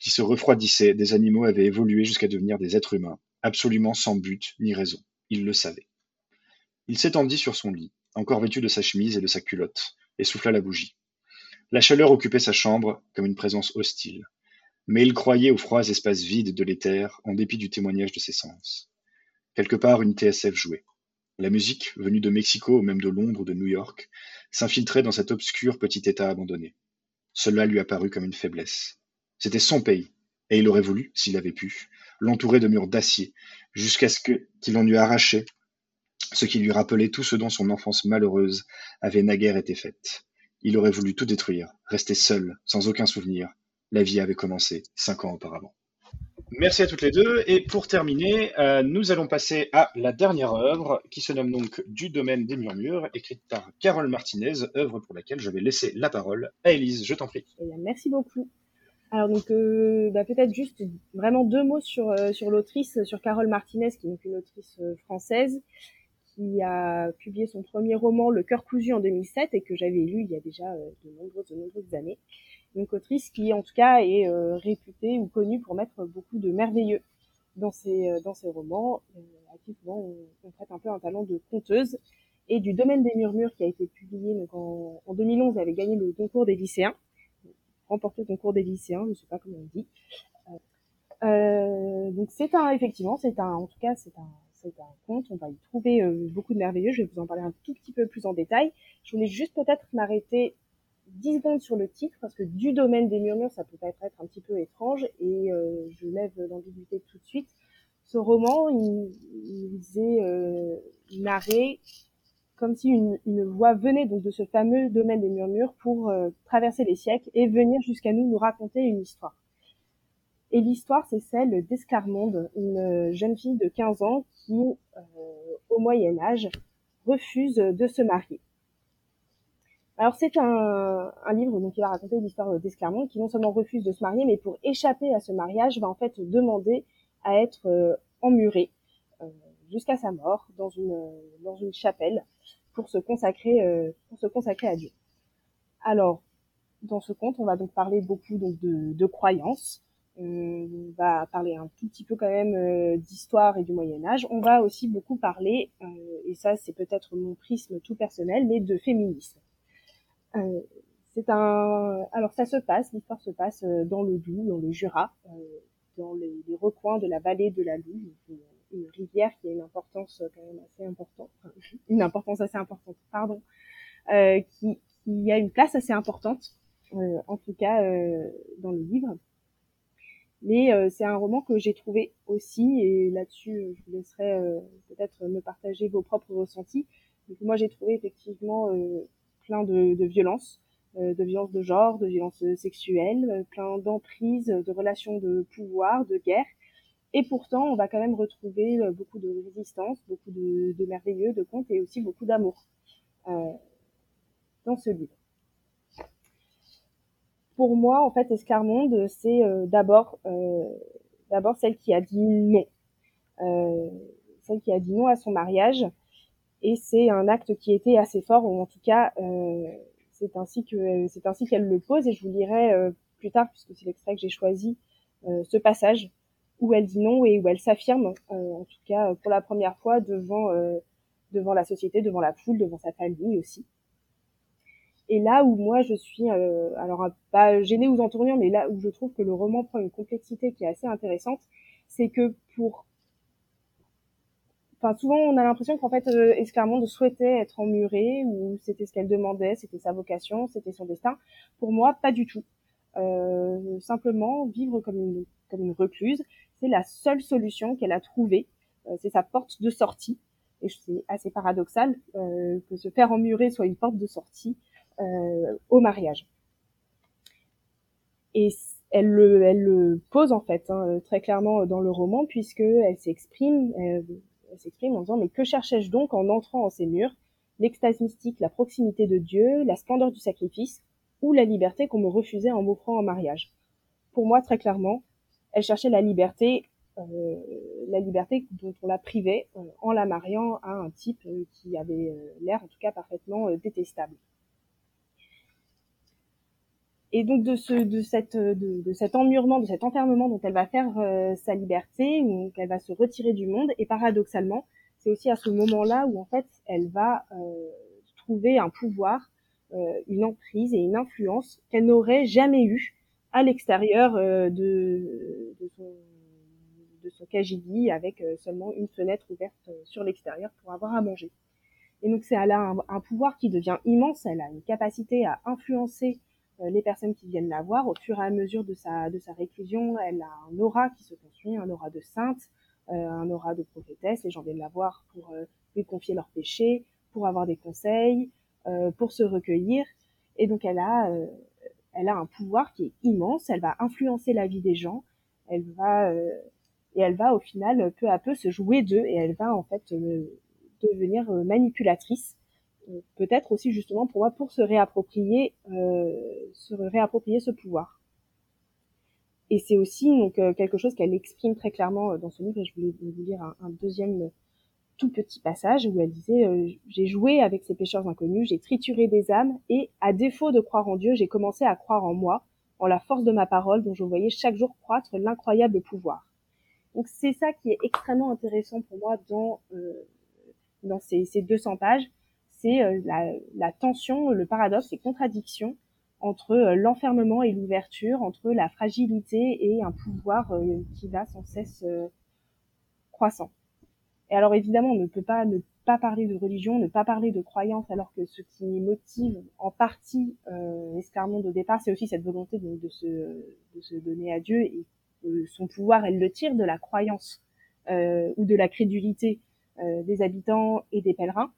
qui se refroidissait, des animaux avaient évolué jusqu'à devenir des êtres humains, absolument sans but ni raison. Il le savait. Il s'étendit sur son lit, encore vêtu de sa chemise et de sa culotte, et souffla la bougie. La chaleur occupait sa chambre comme une présence hostile, mais il croyait aux froids espaces vides de l'éther, en dépit du témoignage de ses sens. Quelque part, une TSF jouait. La musique, venue de Mexico ou même de Londres ou de New York, s'infiltrait dans cet obscur petit État abandonné. Cela lui apparut comme une faiblesse. C'était son pays, et il aurait voulu, s'il avait pu, l'entourer de murs d'acier, jusqu'à ce qu'il en eût arraché ce qui lui rappelait tout ce dont son enfance malheureuse avait naguère été faite. Il aurait voulu tout détruire, rester seul, sans aucun souvenir. La vie avait commencé cinq ans auparavant. Merci à toutes les deux. Et pour terminer, euh, nous allons passer à la dernière œuvre qui se nomme donc Du domaine des murmures, écrite par Carole Martinez, œuvre pour laquelle je vais laisser la parole à Élise. Je t'en prie. Eh bien, merci beaucoup. Alors donc euh, bah, peut-être juste vraiment deux mots sur euh, sur l'autrice, sur Carole Martinez, qui est une autrice euh, française qui a publié son premier roman Le cœur cousu en 2007 et que j'avais lu il y a déjà euh, de nombreuses de nombreuses années. Une autrice qui en tout cas est euh, réputée ou connue pour mettre beaucoup de merveilleux dans ses euh, dans ses romans, à on, on prête un peu un talent de conteuse. Et du domaine des murmures qui a été publié donc en, en 2011, elle avait gagné le concours des lycéens remporté le concours des lycéens, je sais pas comment on dit. Euh, donc c'est un, effectivement, c'est un, en tout cas, c'est un, On va y trouver euh, beaucoup de merveilleux. Je vais vous en parler un tout petit peu plus en détail. Je voulais juste peut-être m'arrêter 10 secondes sur le titre parce que du domaine des murmures, ça peut être un petit peu étrange et euh, je lève l'ambiguïté tout de suite. Ce roman, il, il est euh, narré comme si une, voix venait donc de ce fameux domaine des murmures pour traverser les siècles et venir jusqu'à nous nous raconter une histoire. Et l'histoire, c'est celle d'Esclarmonde, une jeune fille de 15 ans qui, euh, au Moyen Âge, refuse de se marier. Alors c'est un, un, livre donc qui va raconter l'histoire d'Esclarmonde qui non seulement refuse de se marier, mais pour échapper à ce mariage, va en fait demander à être euh, emmurée jusqu'à sa mort dans une dans une chapelle pour se consacrer euh, pour se consacrer à Dieu. Alors dans ce conte, on va donc parler beaucoup donc de, de croyances. On va parler un tout petit peu quand même euh, d'histoire et du Moyen Âge. On va aussi beaucoup parler, euh, et ça c'est peut-être mon prisme tout personnel, mais de féminisme. Euh, alors ça se passe, l'histoire se passe dans le Doubs, dans le Jura, dans les, recoins de la vallée de la Loue, une rivière qui a une importance quand même assez importante, une importance assez importante, pardon, qui, qui, a une place assez importante, en tout cas dans le livre. Mais euh, c'est un roman que j'ai trouvé aussi, et là-dessus je vous laisserai euh, peut-être me partager vos propres ressentis. Moi j'ai trouvé effectivement euh, plein de, violences, de violences de genre, de violences sexuelles, plein d'emprises, de relations de pouvoir, de guerre et pourtant, on va quand même retrouver euh, beaucoup de résistance, beaucoup de, merveilleux, de contes et aussi beaucoup d'amour euh, dans ce livre. Pour moi, en fait, Escarmonde, c'est euh, d'abord euh, d'abord celle qui a dit non, euh, celle qui a dit non à son mariage, et c'est un acte qui était assez fort, ou en tout cas, c'est ainsi que c'est ainsi qu'elle le pose, et je vous lirai plus tard, puisque c'est l'extrait que j'ai choisi, ce passage où elle dit non et où elle s'affirme, euh, en tout cas pour la première fois devant euh, devant la société, devant la foule, devant sa famille aussi. Et là où moi je suis, euh, alors pas gênée ou entournure, mais là où je trouve que le roman prend une complexité qui est assez intéressante, c'est que pour Enfin, souvent, on a l'impression qu'en fait, euh, souhaitait être emmurée, ou c'était ce qu'elle demandait, c'était sa vocation, c'était son destin. Pour moi, pas du tout. Euh, simplement, vivre comme une, comme une recluse, c'est la seule solution qu'elle a trouvée. Euh, c'est sa porte de sortie. Et c'est assez paradoxal euh, que se faire emmurer soit une porte de sortie euh, au mariage. Et elle le, elle le pose en fait hein, très clairement dans le roman puisque elle s'exprime, elle, elle s'exprime en disant mais que cherchais-je donc en entrant en ces murs? L'extase mystique, la proximité de Dieu, la splendeur du sacrifice ou la liberté qu'on me refusait en m'offrant en mariage? Pour moi, très clairement, elle cherchait la liberté, euh, la liberté dont on la privait euh, en la mariant à un type euh, qui avait l'air, en tout cas, parfaitement détestable. Et donc de ce, de cette, de, de, cet emmurement, de cet enfermement dont elle va faire euh, sa liberté, donc elle va se retirer du monde. Et paradoxalement, c'est aussi à ce moment-là où en fait elle va euh, trouver un pouvoir, euh, une emprise et une influence qu'elle n'aurait jamais eue à l'extérieur de, de, son, de son KGB avec seulement une fenêtre ouverte sur l'extérieur pour avoir à manger. Et donc c'est elle a un pouvoir qui devient immense. Elle a une capacité à influencer les personnes qui viennent la voir au fur et à mesure de sa de sa réclusion elle a un aura qui se construit un aura de sainte euh, un aura de prophétesse les gens viennent la voir pour euh, lui confier leurs péchés pour avoir des conseils euh, pour se recueillir Et donc elle a, euh, elle a un pouvoir qui est immense. Elle va influencer la vie des gens. Elle va euh, et elle va au final peu à peu se jouer d'eux et elle va en fait devenir manipulatrice. Peut-être aussi justement pour moi pour se réapproprier, se réapproprier ce pouvoir. Et c'est aussi donc quelque chose qu'elle exprime très clairement dans son livre. Et je voulais vous lire un, un deuxième tout petit passage où elle disait euh, j'ai joué avec ces pécheurs inconnus, j'ai trituré des âmes et à défaut de croire en Dieu, j'ai commencé à croire en moi, en la force de ma parole dont je voyais chaque jour croître l'incroyable pouvoir. Donc c'est ça qui est extrêmement intéressant pour moi dans euh, dans ces, ces 200 pages, c'est euh, la, tension, le paradoxe, les contradictions entre l'enfermement et l'ouverture, entre la fragilité et un pouvoir qui va sans cesse croissant. Et alors évidemment, on ne peut pas ne pas parler de religion, ne pas parler de croyance, alors que ce qui motive en partie euh, au départ, c'est aussi cette volonté de, se, donner à Dieu et son pouvoir, elle le tire de la croyance euh, ou de la crédulité euh, des habitants et des pèlerins.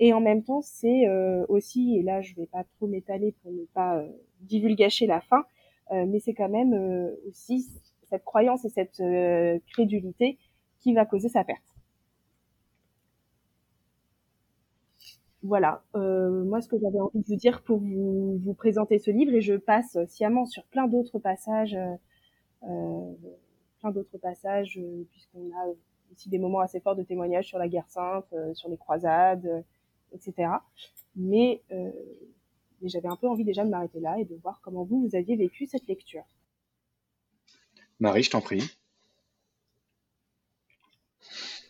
Et en même temps, c'est euh, aussi, et là je vais pas trop m'étaler pour ne pas euh, divulgacher la fin, euh, mais c'est quand même aussi cette croyance et cette crédulité qui va causer sa perte. voilà, euh, moi ce que j'avais envie de vous dire pour vous, vous, présenter ce livre, et je passe sciemment sur plein d'autres passages, euh, plein d'autres passages, puisqu'on a aussi des moments assez forts de témoignages sur la guerre sainte, euh, sur les croisades, etc. Mais, mais j'avais un peu envie déjà de m'arrêter là et de voir comment vous, vous aviez vécu cette lecture. Marie, je t'en prie.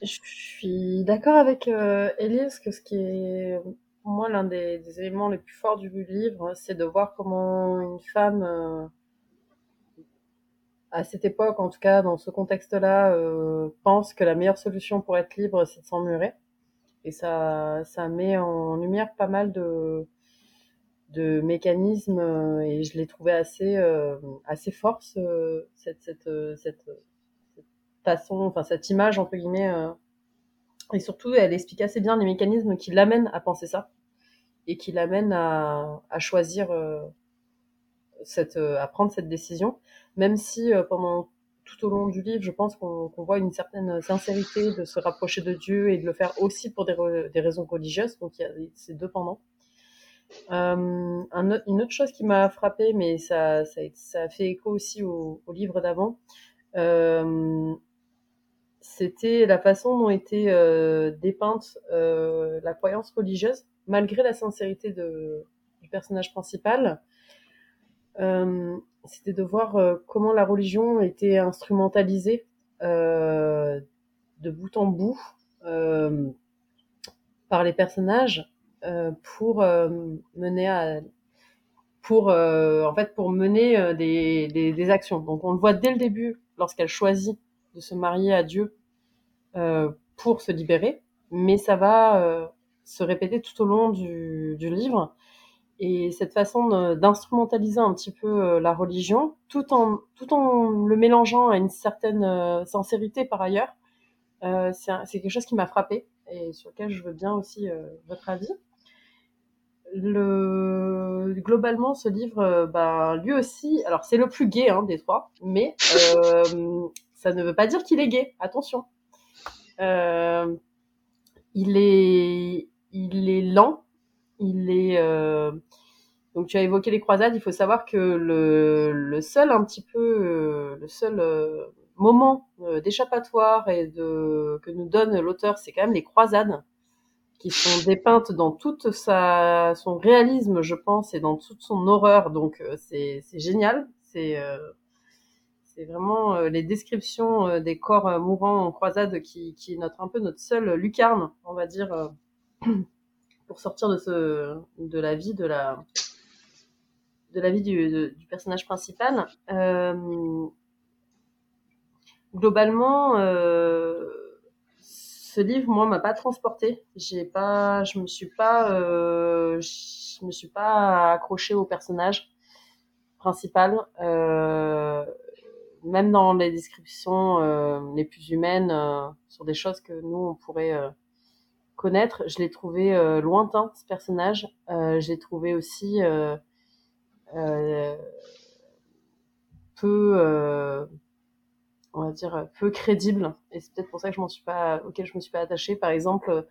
Je suis d'accord avec euh, Elise que ce qui est pour moi l'un des, des, éléments les plus forts du livre, c'est de voir comment une femme, euh, à cette époque, en tout cas dans ce contexte-là, euh, pense que la meilleure solution pour être libre, c'est de s'emmurer. Et ça, ça met en lumière pas mal de, de mécanismes et je l'ai trouvé assez, euh, assez fort, ce, cette, cette, cette façon, enfin cette image entre guillemets. Euh, et surtout, elle explique assez bien les mécanismes qui l'amènent à penser ça et qui l'amènent à, à choisir euh, cette, euh, à prendre cette décision, même si pendant tout au long du livre, je pense qu'on qu voit une certaine sincérité de se rapprocher de Dieu et de le faire aussi pour des, raisons religieuses. Donc il y a ces deux pendants. Euh, un, une autre chose qui m'a frappé, mais ça, fait écho aussi au, livre d'avant, euh, c'était la façon dont était euh, dépeinte la croyance religieuse, malgré la sincérité du personnage principal. Euh, c'était de voir euh, comment la religion était instrumentalisée euh, de bout en bout par les personnages pour mener à pour en fait pour mener des, des, actions. Donc on le voit dès le début lorsqu'elle choisit de se marier à Dieu pour se libérer, mais ça va se répéter tout au long du livre. Et cette façon d'instrumentaliser un petit peu euh, la religion, tout en, tout en le mélangeant à une certaine sincérité par ailleurs, euh, c'est quelque chose qui m'a frappé et sur lequel je veux bien aussi euh, votre avis. Le, globalement, ce livre, bah, lui aussi, alors c'est le plus gay hein, des trois, mais euh, ça ne veut pas dire qu'il est gay. Attention. Euh, il est, il est lent. Il est. Euh, donc tu as évoqué les croisades. Il faut savoir que le, seul un petit peu, euh, le seul euh, moment d'échappatoire que nous donne l'auteur, c'est quand même les croisades qui sont dépeintes dans toute sa son réalisme, je pense, et dans toute son horreur. Donc c'est génial. C'est vraiment les descriptions des corps mourants en croisade qui, qui est un peu notre seule lucarne, on va dire, pour sortir de, ce, de la vie de la, de la vie du, du personnage principal. Euh, globalement, euh, ce livre, moi, m'a pas transporté. J'ai pas, je me suis pas, euh, je me suis pas accrochée au personnage principal. Même dans les descriptions les plus humaines sur des choses que nous on pourrait connaître, je l'ai trouvé lointain ce personnage. je l'ai trouvé aussi euh, peu, euh, on va dire, peu crédible. Et c'est peut-être pour ça que je m'en suis pas, auquel je me suis pas attachée. Par exemple,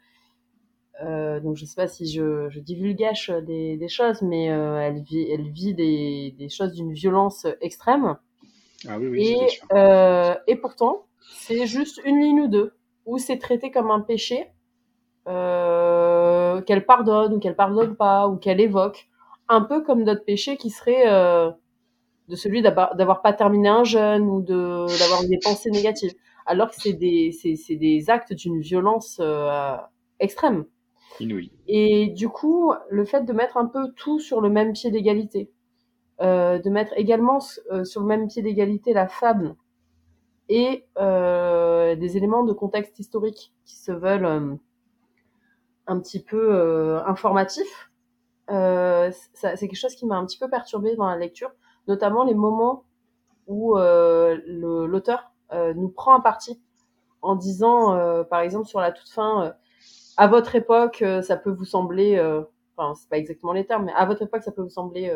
euh, donc je sais pas si je, je divulgage des, des choses, mais euh, elle vit, elle vit des, des choses d'une violence extrême. Ah oui, oui, c'est Et, bien sûr. euh, et pourtant, c'est juste une ligne ou deux où c'est traité comme un péché euh, qu'elle pardonne ou qu'elle pardonne pas ou qu'elle évoque, un peu comme d'autres péchés qui seraient euh, de celui d'avoir pas terminé un jeûne ou de d'avoir des pensées négatives, alors que c'est des c'est des actes d'une violence euh, extrême. Inouï. Et du coup, le fait de mettre un peu tout sur le même pied d'égalité, de mettre également sur le même pied d'égalité la fable et des éléments de contexte historique qui se veulent un petit peu euh, informatifs, euh, c'est quelque chose qui m'a un petit peu perturbée dans la lecture, notamment les moments où euh, l'auteur nous prend un parti en disant, par exemple, sur la toute fin, à votre époque, ça peut vous sembler, enfin, c'est pas exactement les termes, mais à votre époque, ça peut vous sembler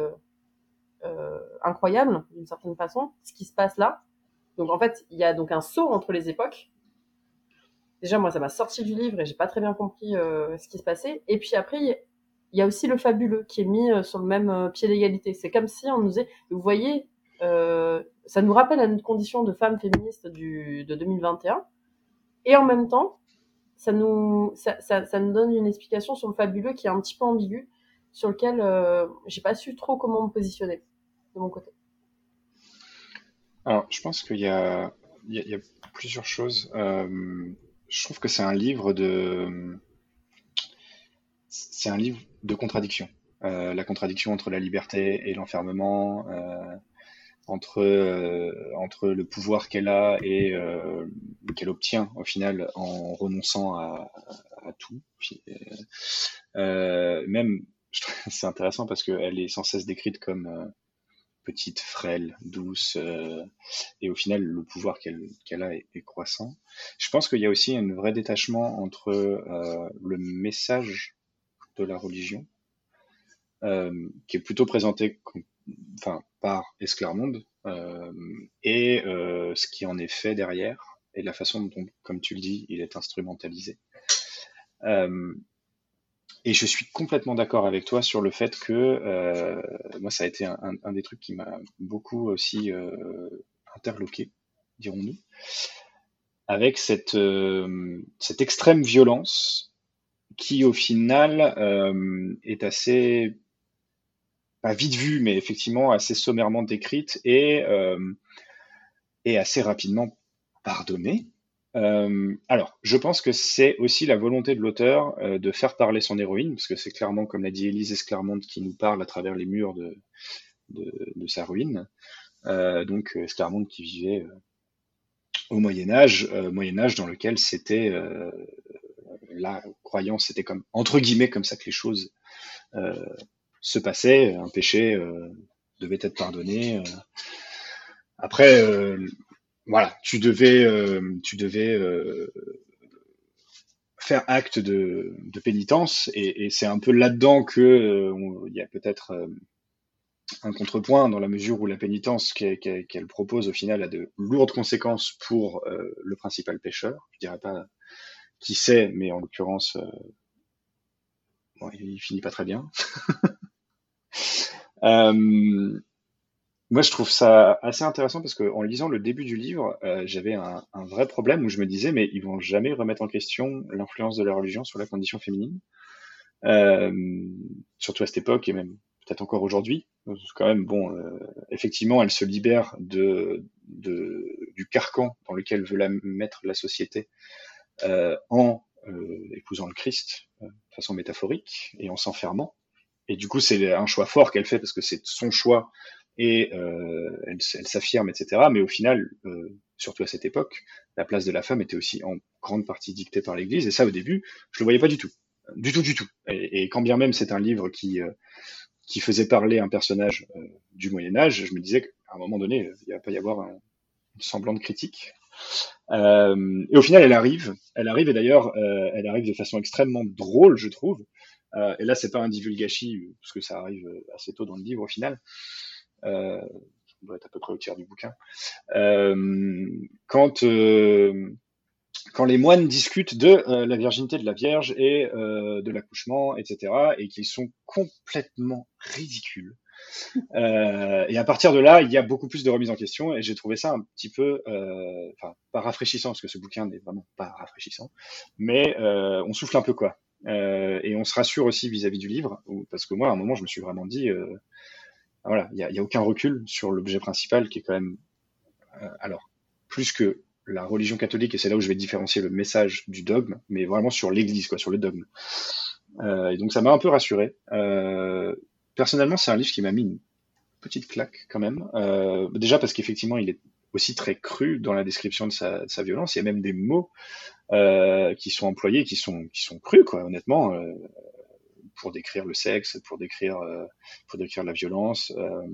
incroyable d'une certaine façon, ce qui se passe là. Donc en fait, il y a donc un saut entre les époques. Déjà, moi, ça m'a sorti du livre et j'ai pas très bien compris euh, ce qui se passait. Et puis après, il y a aussi le fabuleux qui est mis euh, sur le même euh, pied d'égalité. C'est comme si on nous disait, vous voyez, ça nous rappelle à notre condition de femme féministe du, de 2021. Et en même temps, ça nous, ça, ça, donne une explication sur le fabuleux qui est un petit peu ambigu, sur lequel euh, j'ai pas su trop comment me positionner de mon côté. Alors, je pense qu'il y y a, plusieurs choses. Je trouve que c'est un livre de, c'est un livre de contradiction. Euh, la contradiction entre la liberté et l'enfermement, euh, entre, euh, entre le pouvoir qu'elle a et qu'elle obtient au final en renonçant à, à tout. Même, c'est intéressant parce qu'elle est sans cesse décrite comme petite, frêle, douce, euh, et au final, le pouvoir qu'elle a est, croissant. Je pense qu'il y a aussi un vrai détachement entre euh, le message de la religion, euh, qui est plutôt présenté enfin, par Esclarmonde, et ce qui en est fait derrière, et la façon dont, comme tu le dis, il est instrumentalisé. Et je suis complètement d'accord avec toi sur le fait que euh, moi, ça a été un, un- un des trucs qui m'a beaucoup aussi euh, interloqué, dirons-nous, avec cette, euh, cette extrême violence qui, au final, euh, est assez, pas vite vue, mais effectivement assez sommairement décrite et, euh, et assez rapidement pardonnée. Euh, alors, je pense que c'est aussi la volonté de l'auteur euh, de faire parler son héroïne, parce que c'est clairement, comme l'a dit Élise Esclarmonde, qui nous parle à travers les murs de, de, sa ruine. Euh, donc, euh, Esclarmonde qui vivait au Moyen Âge, Moyen Âge dans lequel c'était la croyance, c'était comme entre guillemets comme ça que les choses se passaient. Un péché devait être pardonné. Après, voilà, tu devais, euh, tu devais euh, faire acte de, pénitence, et, c'est un peu là-dedans que euh, il y a peut-être un contrepoint dans la mesure où la pénitence qu'elle propose au final a de lourdes conséquences pour le principal pécheur. Je dirais pas qui c'est, mais en l'occurrence, il finit pas très bien. moi, je trouve ça assez intéressant parce qu'en lisant le début du livre, euh, j'avais un, vrai problème où je me disais, mais ils vont jamais remettre en question l'influence de la religion sur la condition féminine, euh, surtout à cette époque et même peut-être encore aujourd'hui. Que Quand même, bon, euh, effectivement, elle se libère de, du carcan dans lequel veut la mettre la société en épousant le Christ de façon métaphorique et en s'enfermant. Et du coup, c'est un choix fort qu'elle fait parce que c'est son choix et euh, elle, s'affirme, etc. Mais au final, euh, surtout à cette époque, la place de la femme était aussi en grande partie dictée par l'Église. Et ça, au début, je le voyais pas du tout, du tout, du tout. Et, quand bien même c'est un livre qui euh, qui faisait parler un personnage euh, du Moyen Âge, je me disais qu'à un moment donné, il va pas y avoir un, une semblant de critique. Euh, et au final, elle arrive, elle arrive et d'ailleurs, euh, elle arrive de façon extrêmement drôle, je trouve, et là, c'est pas un divulgachi, parce que ça arrive assez tôt dans le livre au final. Euh, on doit être à peu près au tiers du bouquin. Euh, quand, euh, quand les moines discutent de la virginité de la Vierge et de l'accouchement, etc., et qu'ils sont complètement ridicules. Et à partir de là, il y a beaucoup plus de remises en question, et j'ai trouvé ça un petit peu, enfin, pas rafraîchissant, parce que ce bouquin n'est vraiment pas rafraîchissant, mais on souffle un peu quoi. Et on se rassure aussi vis-à-vis du livre, parce que moi, à un moment, je me suis vraiment dit, voilà, il y a, a aucun recul sur l'objet principal, qui est quand même, euh, alors, plus que la religion catholique, et c'est là où je vais différencier le message du dogme, mais vraiment sur l'Église, quoi, sur le dogme. Euh, et donc ça m'a un peu rassuré. Euh, personnellement, c'est un livre qui m'a mis une petite claque quand même. Euh, déjà parce qu'effectivement, il est aussi très cru dans la description de sa, sa violence. Il y a même des mots euh, qui sont employés, qui sont qui sont crus, quoi, honnêtement, euh, pour décrire le sexe, pour décrire euh, pour décrire la violence. euh.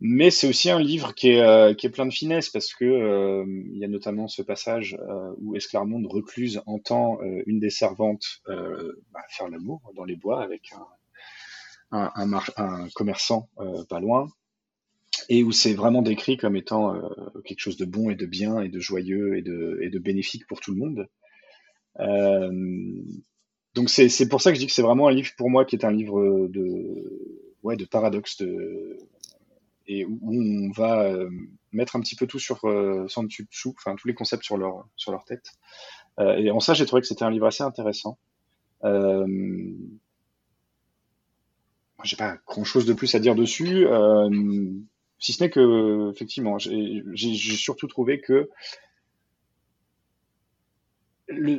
mais c'est aussi un livre qui est euh, qui est plein de finesse parce que il y a notamment ce passage où Esclarmonde recluse entend une des servantes bah, faire l'amour dans les bois avec un un, commerçant pas loin, et où c'est vraiment décrit comme étant quelque chose de bon et de bien et de joyeux et de, et de bénéfique pour tout le monde. Donc c'est pour ça que je dis que c'est vraiment un livre pour moi qui est un livre de ouais de paradoxe de et où on va euh, mettre un petit peu tout sur euh, sans dessus dessous, enfin tous les concepts sur leur sur leur tête. Euh, et en ça j'ai trouvé que c'était un livre assez intéressant. Euh, j'ai pas grand chose de plus à dire dessus, si ce n'est que, effectivement, j'ai surtout trouvé que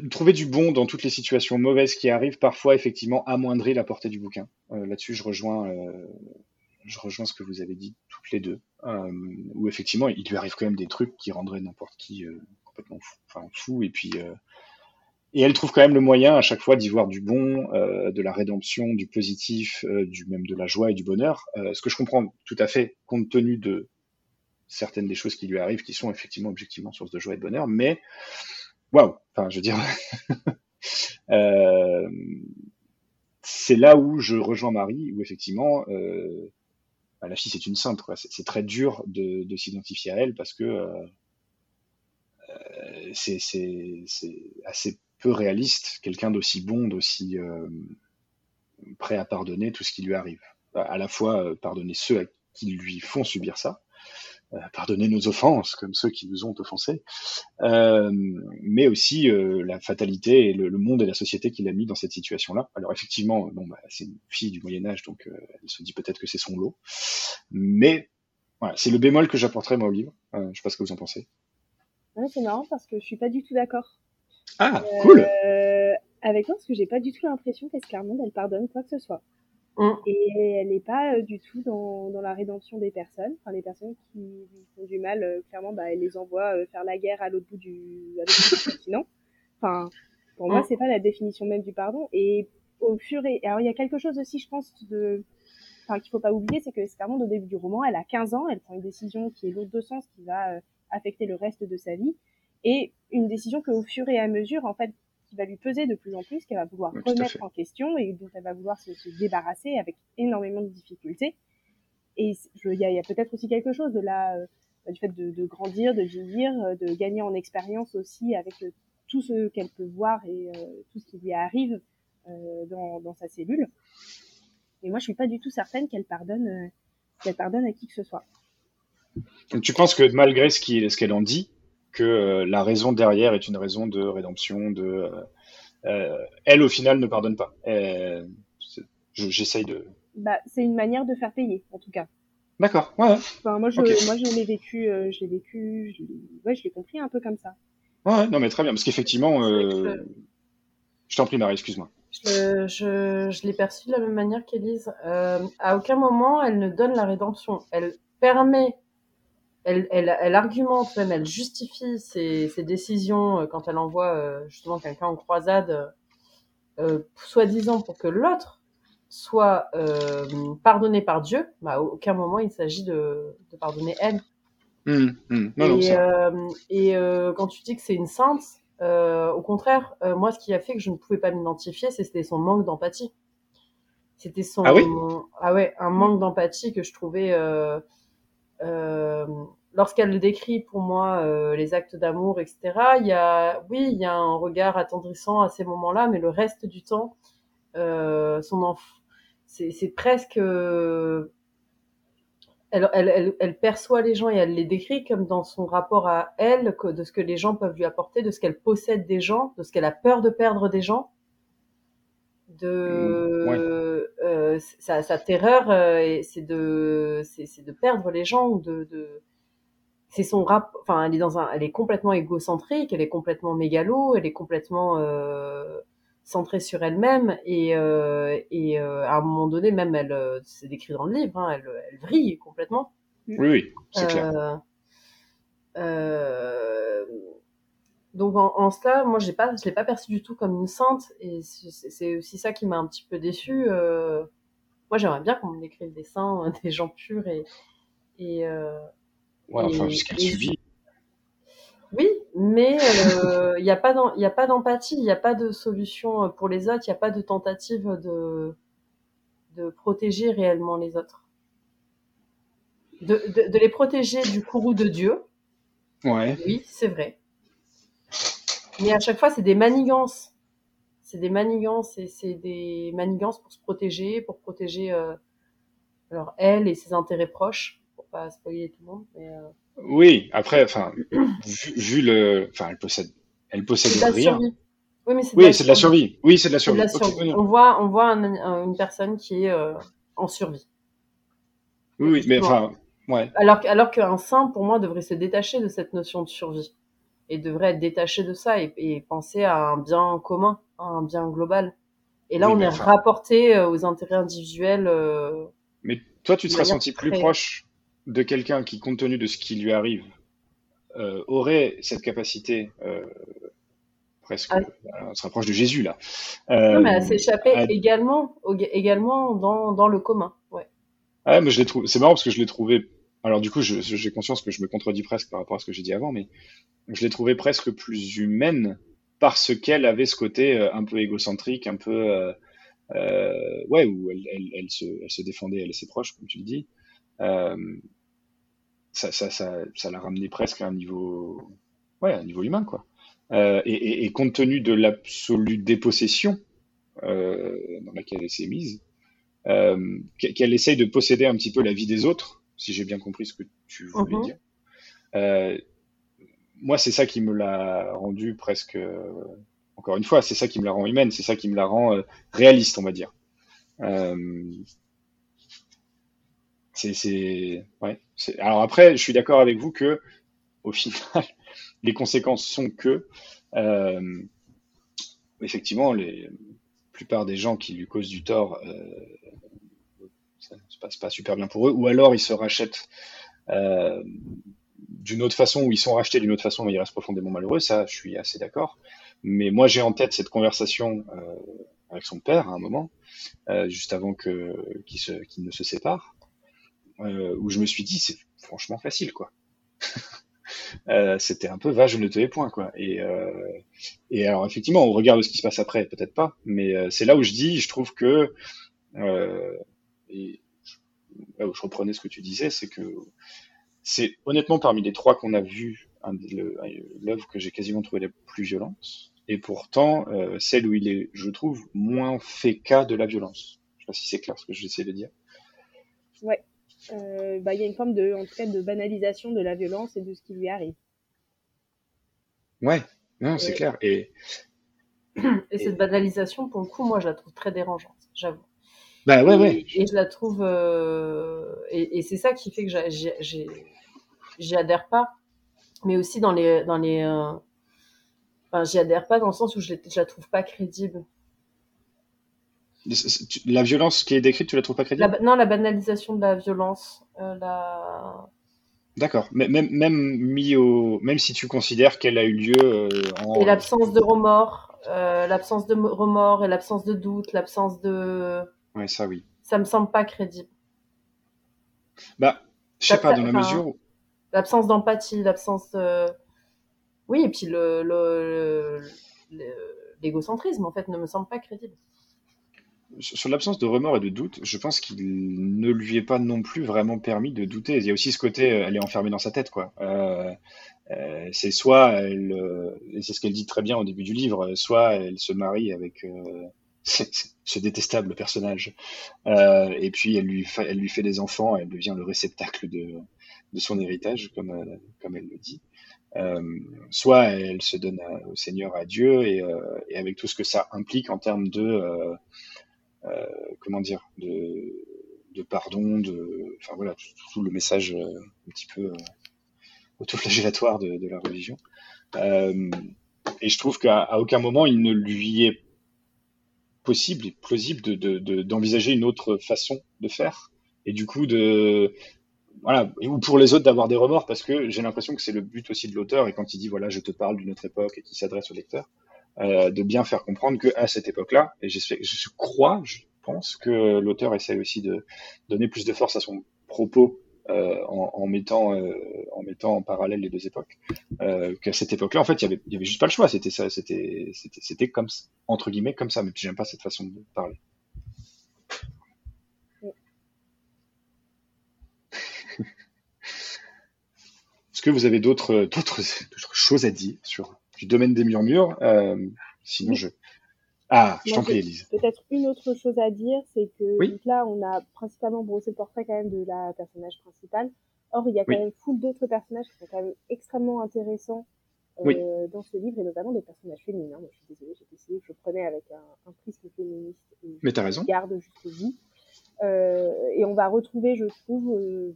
trouver du bon dans toutes les situations mauvaises qui arrivent parfois, effectivement, amoindrit la portée du bouquin. Euh, Là-dessus, je rejoins, euh, je rejoins ce que vous avez dit toutes les deux, euh, où effectivement, il lui arrive quand même des trucs qui rendraient n'importe qui complètement fou, enfin, fou, et puis. et elle trouve quand même le moyen à chaque fois d'y voir du bon, de la rédemption, du positif, même de la joie et du bonheur. Ce que je comprends tout à fait compte tenu de certaines des choses qui lui arrivent, qui sont effectivement objectivement source de joie et de bonheur. Mais waouh, enfin je veux dire, euh, c'est là où je rejoins Marie, où effectivement euh, bah, la fille c'est une sainte. C'est très dur de, de s'identifier à elle parce que euh, euh, c'est assez peu réaliste, quelqu'un d'aussi bon, d'aussi euh, prêt à pardonner tout ce qui lui arrive. À la fois euh, pardonner ceux à qui lui font subir ça, pardonner nos offenses comme ceux qui nous ont offensés, euh, mais aussi euh, la fatalité et le, le monde et la société qu'il a mis dans cette situation-là. Alors effectivement, bon, bah, c'est une fille du Moyen Âge, donc euh, elle se dit peut-être que c'est son lot, mais voilà, c'est le bémol que j'apporterai moi au livre. Euh, je sais pas ce que vous en pensez. Ouais, c'est marrant parce que je suis pas du tout d'accord. Ah, cool. Euh, avec toi, parce que j'ai pas du tout l'impression qu'Esclarmonde, elle pardonne quoi que ce soit. Mm. Et elle n'est pas euh, du tout dans, dans la rédemption des personnes. Enfin, les personnes qui lui font du mal, euh, clairement, bah, elle les envoie euh, faire la guerre à l'autre bout du, à bout du continent. Enfin, pour moi, Mm. c'est pas la définition même du pardon. Et au fur et, alors il y a quelque chose aussi, je pense, de, enfin, qu'il faut pas oublier, c'est que Esclarmonde, au début du roman, elle a 15 ans, elle prend une décision qui est l'autre de sens, qui va affecter le reste de sa vie. Et une décision qu'au fur et à mesure, en fait, qui va lui peser de plus en plus, qu'elle va vouloir Oui, remettre en question et dont elle va vouloir se, se débarrasser avec énormément de difficultés. Et il y a, peut-être aussi quelque chose de là, euh, du fait de, de grandir, de vieillir, euh, de gagner en expérience aussi avec euh, tout ce qu'elle peut voir et tout ce qui lui arrive dans, dans sa cellule. Et moi, je suis pas du tout certaine qu'elle pardonne, qu'elle pardonne à qui que ce soit. Donc tu penses que malgré ce qu'elle en dit, que euh, la raison derrière est une raison de rédemption, de euh, euh, elle au final ne pardonne pas. Euh, je- J'essaye de. Bah, c'est une manière de faire payer, en tout cas. D'accord. Ouais. ouais. Enfin, moi, je, moi, je l'ai vécu, euh, je l'ai vécu, je l'ai- ouais, je l'ai compris un peu comme ça. Ouais, ouais, non mais très bien parce qu'effectivement, euh, que je t'en prie Marie, excuse-moi. Je, je, je l'ai perçu de la même manière qu'Élise. Euh, à aucun moment, elle ne donne la rédemption. Elle permet, elle, elle, elle argumente, même elle justifie ses, ses décisions euh, quand elle envoie euh, justement quelqu'un en croisade, euh, soi-disant pour que l'autre soit euh, pardonné par Dieu. Mais à aucun moment, il s'agit de, de pardonner elle. Hum, hum. Non, non, et euh, et quand tu dis que c'est une sainte, Euh, au contraire, euh, moi, ce qui a fait que je ne pouvais pas m'identifier, c'était son manque d'empathie. C'était son Ah oui? Ah ouais, un manque d'empathie que je trouvais lorsqu'elle le décrit pour moi euh, les actes d'amour, etc. Il y a oui, il y a un regard attendrissant à ces moments-là, mais le reste du temps, euh, son enf- c'est presque euh, elle, elle, elle, elle perçoit les gens et elle les décrit comme dans son rapport à elle, de ce que les gens peuvent lui apporter, de ce qu'elle possède des gens, de ce qu'elle a peur de perdre des gens, de euh, sa, sa terreur, euh, c'est de c'est c'est de perdre les gens ou de, de c'est son rap, enfin elle est dans un, elle est complètement égocentrique, elle est complètement mégalo, elle est complètement euh, centrée sur elle-même et euh, et euh, à un moment donné même elle, euh, c'est décrit dans le livre, hein, elle elle vrille complètement. Oui, oui, c'est clair. Donc en, en cela, moi j'ai pas, je l'ai pas perçue du tout comme une sainte et c'est aussi ça qui m'a un petit peu déçue. Euh, moi j'aimerais bien qu'on me décrive des saints, des gens purs et et euh, Ouais, et- oui, mais euh, il n'y a pas d'en- il y a pas d'empathie, il n'y a pas de solution pour les autres, il n'y a pas de tentative de de protéger réellement les autres, de, de, de les protéger du courroux de Dieu. Ouais. Oui, c'est vrai. Mais à chaque fois, c'est des manigances. C'est des manigances et c'est des manigances pour se protéger, pour protéger euh, alors elle et ses intérêts proches, pour pas spoiler tout le monde. Mais, euh, Oui, après, enfin, vu, vu le, enfin, elle possède, elle possède de la rien. survie. Oui, mais c'est Oui, de la survie. Oui, c'est de la C'est de survie. la survie. oui, On voit, on voit un- un- une personne qui est euh, en survie. oui, oui, mais enfin, ouais. Alors, que- alors qu'un saint, pour moi, devrait se détacher de cette notion de survie. Et devrait être détaché de ça et, et penser à un bien commun, à un bien global. Et là, Oui, on est enfin- rapporté euh, aux intérêts individuels. euh, Mais toi, tu te serais senti plus proche de quelqu'un qui, compte tenu de ce qui lui arrive, euh, aurait cette capacité, euh, presque, Ah. on se rapproche de Jésus là. Non, mais à s'échapper à- également, également dans, dans le commun. Ouais. Ouais, mais je l'ai trouvé. C'est marrant parce que je l'ai trouvé. Alors du coup, j'ai conscience que je me contredis presque par rapport à ce que j'ai dit avant, mais je l'ai trouvé presque plus humaine parce qu'elle avait ce côté euh, un peu égocentrique, un peu euh, euh, ouais, où elle, elle, elle se, elle se défendait elle et ses proches, comme tu le dis. Euh, ça, ça, ça, ça l'a ramené presque à un niveau, ouais, à un niveau humain, quoi. Euh, et, et, et compte tenu de l'absolue dépossession dans laquelle elle s'est mise, qu'e- qu'elle essaye de posséder un petit peu la vie des autres, si j'ai bien compris ce que tu voulais Mhm. dire. Euh, moi, c'est ça qui me l'a rendu presque, euh, encore une fois, c'est ça qui me la rend humaine, c'est ça qui me la rend euh, réaliste, on va dire. C'est, ouais. Alors après, je suis d'accord avec vous que, au final, les conséquences sont que, euh, effectivement, les, la plupart des gens qui lui causent du tort, euh, ça se passe pas super bien pour eux, ou alors ils se rachètent euh, d'une autre façon, ou ils sont rachetés d'une autre façon, mais ils restent profondément malheureux. Ça, je suis assez d'accord. Mais moi, j'ai en tête cette conversation euh, avec son père à un moment, euh, juste avant que qu'il ne se sépare, où je me suis dit, c'est franchement facile, quoi. C'était un peu va, je ne te hais point, quoi. Et, et alors, effectivement, au regard de ce qui se passe après, peut-être pas, mais c'est là où je dis, je trouve que, et je- là où je reprenais ce que tu disais, c'est que c'est honnêtement parmi les trois qu'on a vus, l'œuvre que j'ai quasiment trouvé la plus violente, et pourtant euh, celle où il est, je trouve, moins fait cas de la violence. Je sais pas si c'est clair ce que j'essaie de dire. Euh, bah, il y a une forme de, en tout cas, de banalisation de la violence et de ce qui lui arrive. Ouais, non, c'est Et- clair. Et Et cette banalisation, pour le coup, moi, je la trouve très dérangeante, j'avoue. Bah ouais, et, ouais. et je la trouve, euh, et, et c'est ça qui fait que j'y adhère pas, mais aussi dans les, dans les, euh, enfin, j'y adhère pas dans le sens où je, je la trouve pas crédible. La violence qui est décrite, tu la trouves pas crédible? non, la banalisation de la violence, euh, la, D'accord. Même, même mis au, même si tu considères qu'elle a eu lieu en, et l'absence de remords, l'absence de mo- remords et l'absence de doute, l'absence de, ça oui. ça me semble pas crédible. Bah, je sais pas, dans la mesure où, L'absence d'empathie, l'absence de, Oui, et puis le, le, le- l'égocentrisme, en fait, ne me semble pas crédible. Sur l'absence de remords et de doute, je pense qu'il ne lui est pas non plus vraiment permis de douter. Il y a aussi ce côté, euh, elle est enfermée dans sa tête, quoi. Euh, euh, c'est soit elle, euh, et c'est ce qu'elle dit très bien au début du livre, soit elle se marie avec ce détestable personnage, euh, et puis elle lui, elle lui fait des enfants, elle devient le réceptacle de, de son héritage, comme, euh, comme elle le dit. Euh, soit elle se donne au Seigneur, à Dieu, et, avec tout ce que ça implique en termes de comment dire, de, de pardon, de, enfin voilà, tout, le message un petit peu autoflagellatoire de, la religion. Et je trouve qu'à aucun moment il ne lui est possible et plausible de, de, de- d'envisager une autre façon de faire. Et du coup, de, voilà, ou pour les autres d'avoir des remords, parce que j'ai l'impression que c'est le but aussi de l'auteur, et quand il dit, voilà, je te parle d'une autre époque et qui s'adresse au lecteur, euh, de bien faire comprendre que à cette époque-là, et je crois, je pense que l'auteur essaie aussi de donner plus de force à son propos euh, en, en mettant euh, en mettant en parallèle les deux époques. Euh, qu'à cette époque-là, en fait, il y avait, il y avait juste pas le choix. C'était ça, c'était comme entre guillemets comme ça. Mais j'aime pas cette façon de parler. Est-ce que vous avez d'autres choses à dire sur du domaine des murmures euh, Sinon, je ah, je t'en prie, Elise. Peut-être une autre chose à dire, c'est que Oui. donc là, on a principalement brossé le portrait quand même de la personnage principale. Or, il y a quand Oui. même foule d'autres personnages qui sont quand même extrêmement intéressants euh, Oui. dans ce livre, et notamment des personnages féminins. Moi, je suis désolée, j'ai décidé que je prenais avec un, un prisme féministe et Mais t'as je raison. garde jusqu'au bout. Euh, et on va retrouver, je trouve, euh,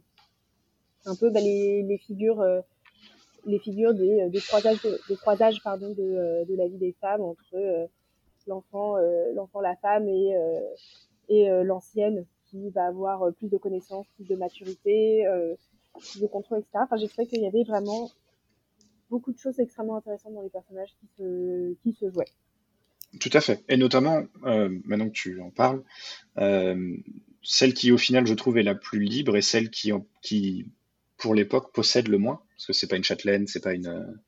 un peu bah, les, les figures, euh, les figures des, euh, des croisages, de, des croisages pardon, de, euh, de la vie des femmes entre euh, l'enfant, euh, l'enfant, la femme et, euh, et euh, l'ancienne qui va avoir plus de connaissances, plus de maturité, plus de contrôle, etc. Enfin, qu'il y avait vraiment beaucoup de choses extrêmement intéressantes dans les personnages qui se, qui se jouaient. Tout à fait. Et notamment, maintenant que tu en parles, celle qui au final je trouve est la plus libre et celle qui, qui pour l'époque possède le moins, parce que c'est pas une châtelaine, c'est pas une,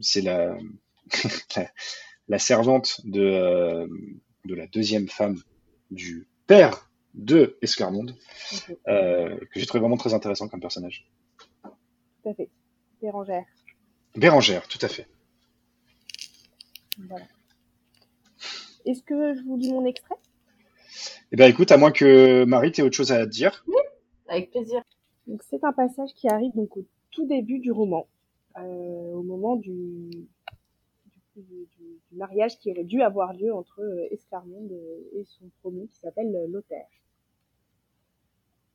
c'est la, la servante de, euh, de la deuxième femme du père de Esclarmonde, Donc, euh, que j'ai trouvé vraiment très intéressant comme personnage. tout à fait. Bérangère. Bérangère, tout à fait. Voilà. Est-ce que je vous lis mon extrait? Eh ben écoute, à moins que Marie t'aies autre chose à dire. Avec plaisir. Donc c'est un passage qui arrive donc au tout début du roman, euh, au moment du, du, mariage qui aurait dû avoir lieu entre euh, Esclarmonde et son promu qui s'appelle euh, Lothaire.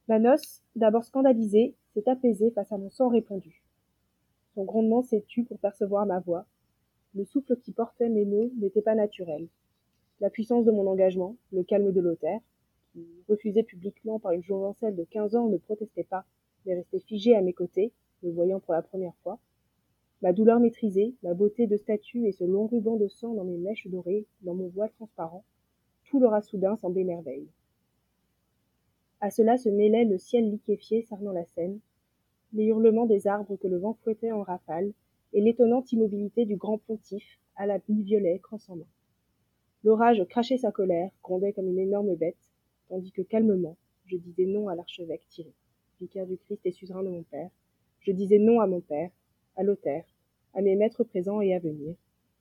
La noce, d'abord scandalisée, s'est apaisée face à mon sang répandu. Son grondement s'est tu pour percevoir ma voix. Le souffle qui portait mes mots n'était pas naturel. La puissance de mon engagement, le calme de Lothaire, qui, refusé publiquement par une jouvencelle de 15 ans, ne protestait pas, mais restait figé à mes côtés, me voyant pour la première fois. Ma douleur maîtrisée, ma beauté de statue et ce long ruban de sang dans mes mèches dorées, dans mon voile transparent, tout leur a soudain semblé merveille. À cela se mêlait le ciel liquéfié cernant la Seine, les hurlements des arbres que le vent fouettait en rafale, et l'étonnante immobilité du grand pontife, à l'habit violet, crosse en main. L'orage crachait sa colère, grondait comme une énorme bête, tandis que calmement, je disais non à l'archevêque Thierry, vicaire du Christ et suzerain de mon père. Je disais non à mon père, à Lothaire, à mes maîtres présents et à venir.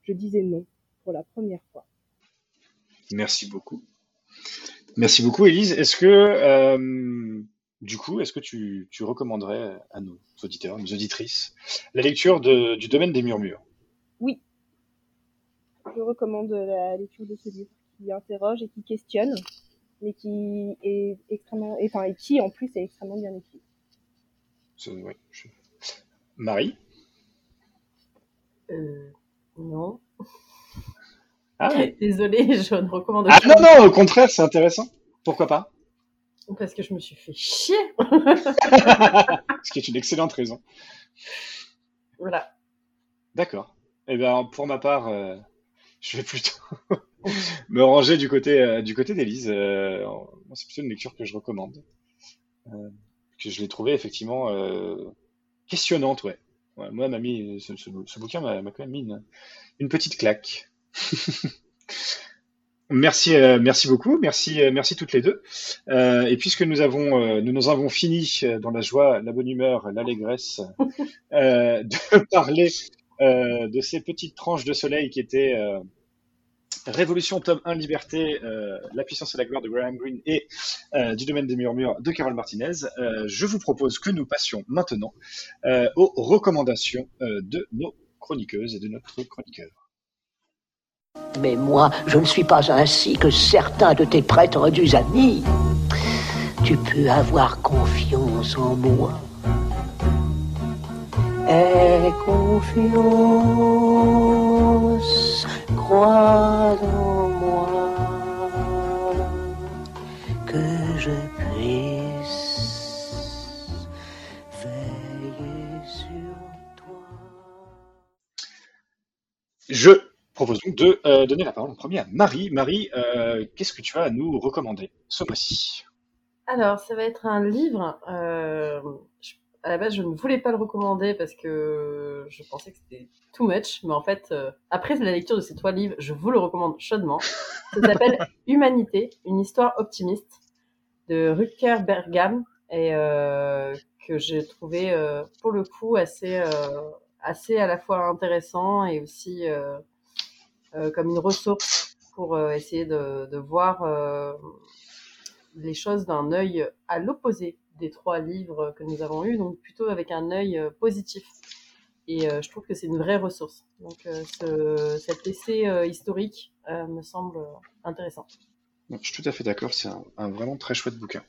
Je disais non pour la première fois. Merci beaucoup. Merci beaucoup, Élise. Est-ce que, euh, du coup, est-ce que tu, tu recommanderais à nos auditeurs, nos auditrices, la lecture de- du domaine des murmures? Oui, je recommande la lecture de ce livre qui interroge et qui questionne, mais qui est extrêmement, et, enfin, et qui en plus est extrêmement bien écrit. Je- Marie? Euh, non. Ah, Désolée, je ne recommande Ah, pas. non, non, au contraire, c'est intéressant. Pourquoi pas? Parce que je me suis fait chier. Ce qui est une excellente raison. Voilà. D'accord. Eh bien, pour ma part, euh, je vais plutôt me ranger du côté, euh, du côté d'Élise. Euh, c'est plutôt une lecture que je recommande. Que je l'ai trouvée effectivement questionnante, ouais. Moi, m'a mis, ce, bouquin m'a quand même mis une, petite claque. Merci, euh, merci beaucoup, merci, euh, merci toutes les deux. Euh, et puisque nous avons, nous nous avons fini dans la joie, la bonne humeur, l'allégresse de parler de ces petites tranches de soleil qui étaient Révolution tome 1 Liberté, euh, La puissance et la gloire de Graham Greene et euh, Du domaine des murmures de Carole Martinez, euh, je vous propose que nous passions maintenant aux recommandations de nos chroniqueuses et de notre chroniqueur. Mais moi, je ne suis pas ainsi que certains de tes prétendus amis. Tu peux avoir confiance en moi. Aie confiance, crois en moi, que je puisse veiller sur toi. Je propose donc de euh, donner la parole en premier à Marie. Marie, euh, qu'est-ce que tu as à nous recommander ce mois-ci? Alors, ça va être un livre. euh, à la base, je ne voulais pas le recommander parce que je pensais que c'était too much. Mais en fait, euh, après la lecture de ces trois livres, je vous le recommande chaudement. Ça s'appelle Humanité, une histoire optimiste de Rutger Bergam et euh, que j'ai trouvé euh, pour le coup assez, assez à la fois intéressant et aussi comme une ressource pour essayer de, de voir les choses d'un œil à l'opposé des trois livres que nous avons eus, donc plutôt avec un œil euh, positif. Et euh, je trouve que c'est une vraie ressource. Donc euh, ce, cet essai euh, historique euh, me semble intéressant. Je suis tout à fait d'accord, c'est un, un vraiment très chouette bouquin.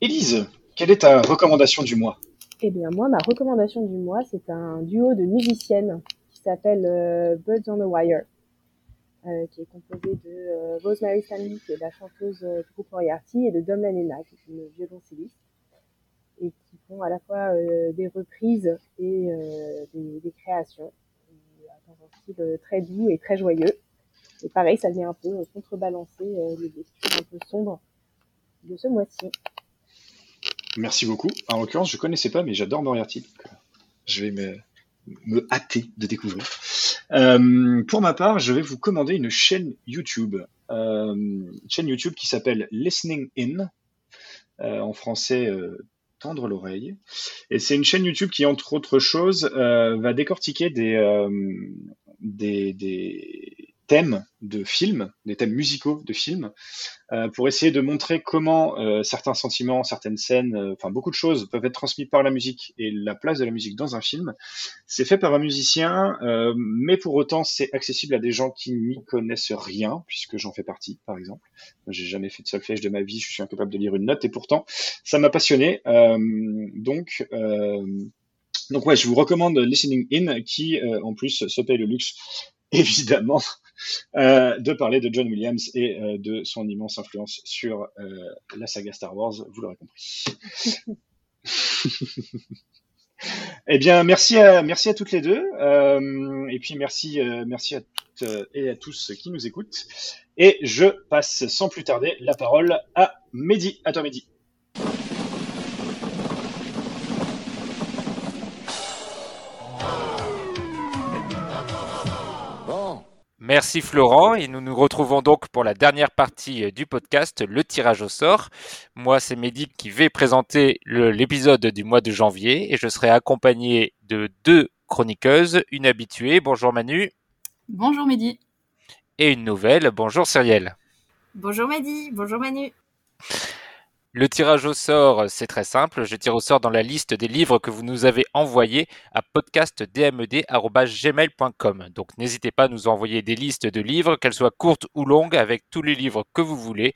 Élise, quelle est ta recommandation du mois? Eh bien, moi, ma recommandation du mois, c'est un duo de musiciennes qui s'appelle euh, Birds on the Wire, qui est composé de euh, Rosemary Stanley, qui est la chanteuse euh, du groupe Moriarty, et de Dom Lanena, qui est une violoncelliste, et qui font à la fois euh, des reprises et euh, des, créations, euh, dans un style euh, très doux et très joyeux. Et pareil, ça vient un peu euh, contrebalancer euh, les lectures un peu sombres de ce mois-ci. Merci beaucoup. En l'occurrence, je connaissais pas, mais j'adore Moriarty. euh, je vais me, me hâter de découvrir. Euh, pour ma part, je vais vous commander une chaîne YouTube. Euh, une chaîne YouTube qui s'appelle Listening In. Euh, en français, euh, tendre l'oreille. Et c'est une chaîne YouTube qui, entre autres choses, euh, va décortiquer des, euh, des, des thèmes de films, des thèmes musicaux de films, euh, pour essayer de montrer comment euh, certains sentiments, certaines scènes, euh, enfin beaucoup de choses peuvent être transmises par la musique et la place de la musique dans un film. C'est fait par un musicien, mais pour autant c'est accessible à des gens qui n'y connaissent rien, puisque j'en fais partie, par exemple. J'ai jamais fait de solfège de ma vie, je suis incapable de lire une note, et pourtant ça m'a passionné. Donc donc ouais, je vous recommande Listening In, qui en plus se paye le luxe, évidemment, euh, de parler de John Williams et euh, de son immense influence sur euh, la saga Star Wars, vous l'aurez compris. eh bien, merci à, merci à toutes les deux, euh, et puis merci, euh, merci à toutes euh, et à tous qui nous écoutent. Et je passe sans plus tarder la parole à Mehdi. À toi, Mehdi. Merci Florent et nous nous retrouvons donc pour la dernière partie euh, du podcast, le tirage au sort. Moi c'est Mehdi qui vais présenter l'épisode du mois de janvier et je serai accompagné de deux chroniqueuses, une habituée, bonjour Manu, Bonjour Mehdi. et une nouvelle, bonjour Cyrielle. Bonjour Mehdi. Bonjour Manu. Le tirage au sort, c'est très simple. Je tire au sort dans la liste des livres que vous nous avez envoyés à podcastdmed.gmail.com. Donc n'hésitez pas à nous envoyer des listes de livres, qu'elles soient courtes ou longues, avec tous les livres que vous voulez.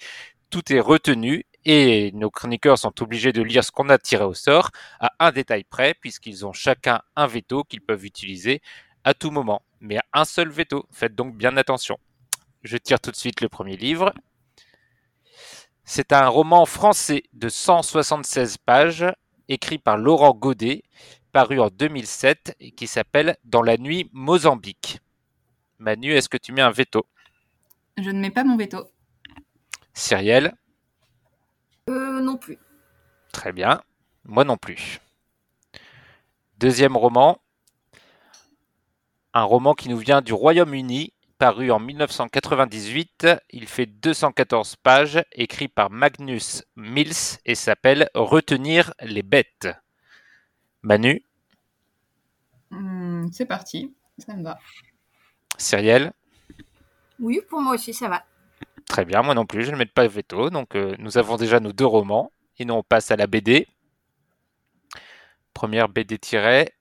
Tout est retenu et nos chroniqueurs sont obligés de lire ce qu'on a tiré au sort à un détail près, puisqu'ils ont chacun un veto qu'ils peuvent utiliser à tout moment. Mais à un seul veto. Faites donc bien attention. Je tire tout de suite le premier livre. C'est un roman français de 176 pages, écrit par Laurent Godet, paru en 2007 et qui s'appelle Dans la nuit Mozambique. Manu, est-ce que tu mets un veto? Je ne mets pas mon veto. Cyrielle? Euh, non plus. Très bien. Moi non plus. Deuxième roman, un roman qui nous vient du Royaume-Uni, paru en 1998. Il fait 214 pages, écrit par Magnus Mills et s'appelle Retenir les bêtes. Manu, Hmm, c'est parti, ça me va. Cyrielle, Oui, pour moi aussi, ça va. très bien, moi non plus, je ne mets pas de veto. Donc euh, nous avons déjà nos deux romans et nous on passe à la BD. Première BD tirée,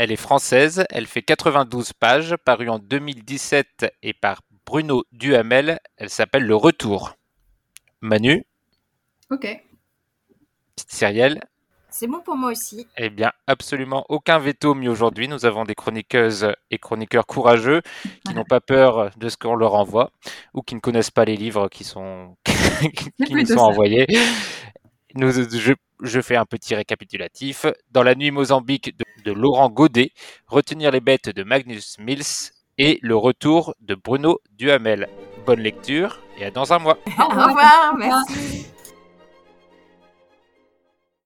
elle est française, elle fait 92 pages, parue en 2017 et par Bruno Duhamel. Elle s'appelle Le Retour. Manu, Ok. Cyrielle, C'est bon pour moi aussi. Eh bien, absolument aucun veto mis aujourd'hui. Nous avons des chroniqueuses et chroniqueurs courageux qui n'ont pas peur de ce qu'on leur envoie ou qui ne connaissent pas les livres qui sont qui nous sont ça. envoyés. Nous, je, je fais un petit récapitulatif. Dans la nuit Mozambique de, de Laurent Godet, Retenir les bêtes de Magnus Mills et Le retour de Bruno Duhamel. Bonne lecture et à dans un mois. Au revoir, merci.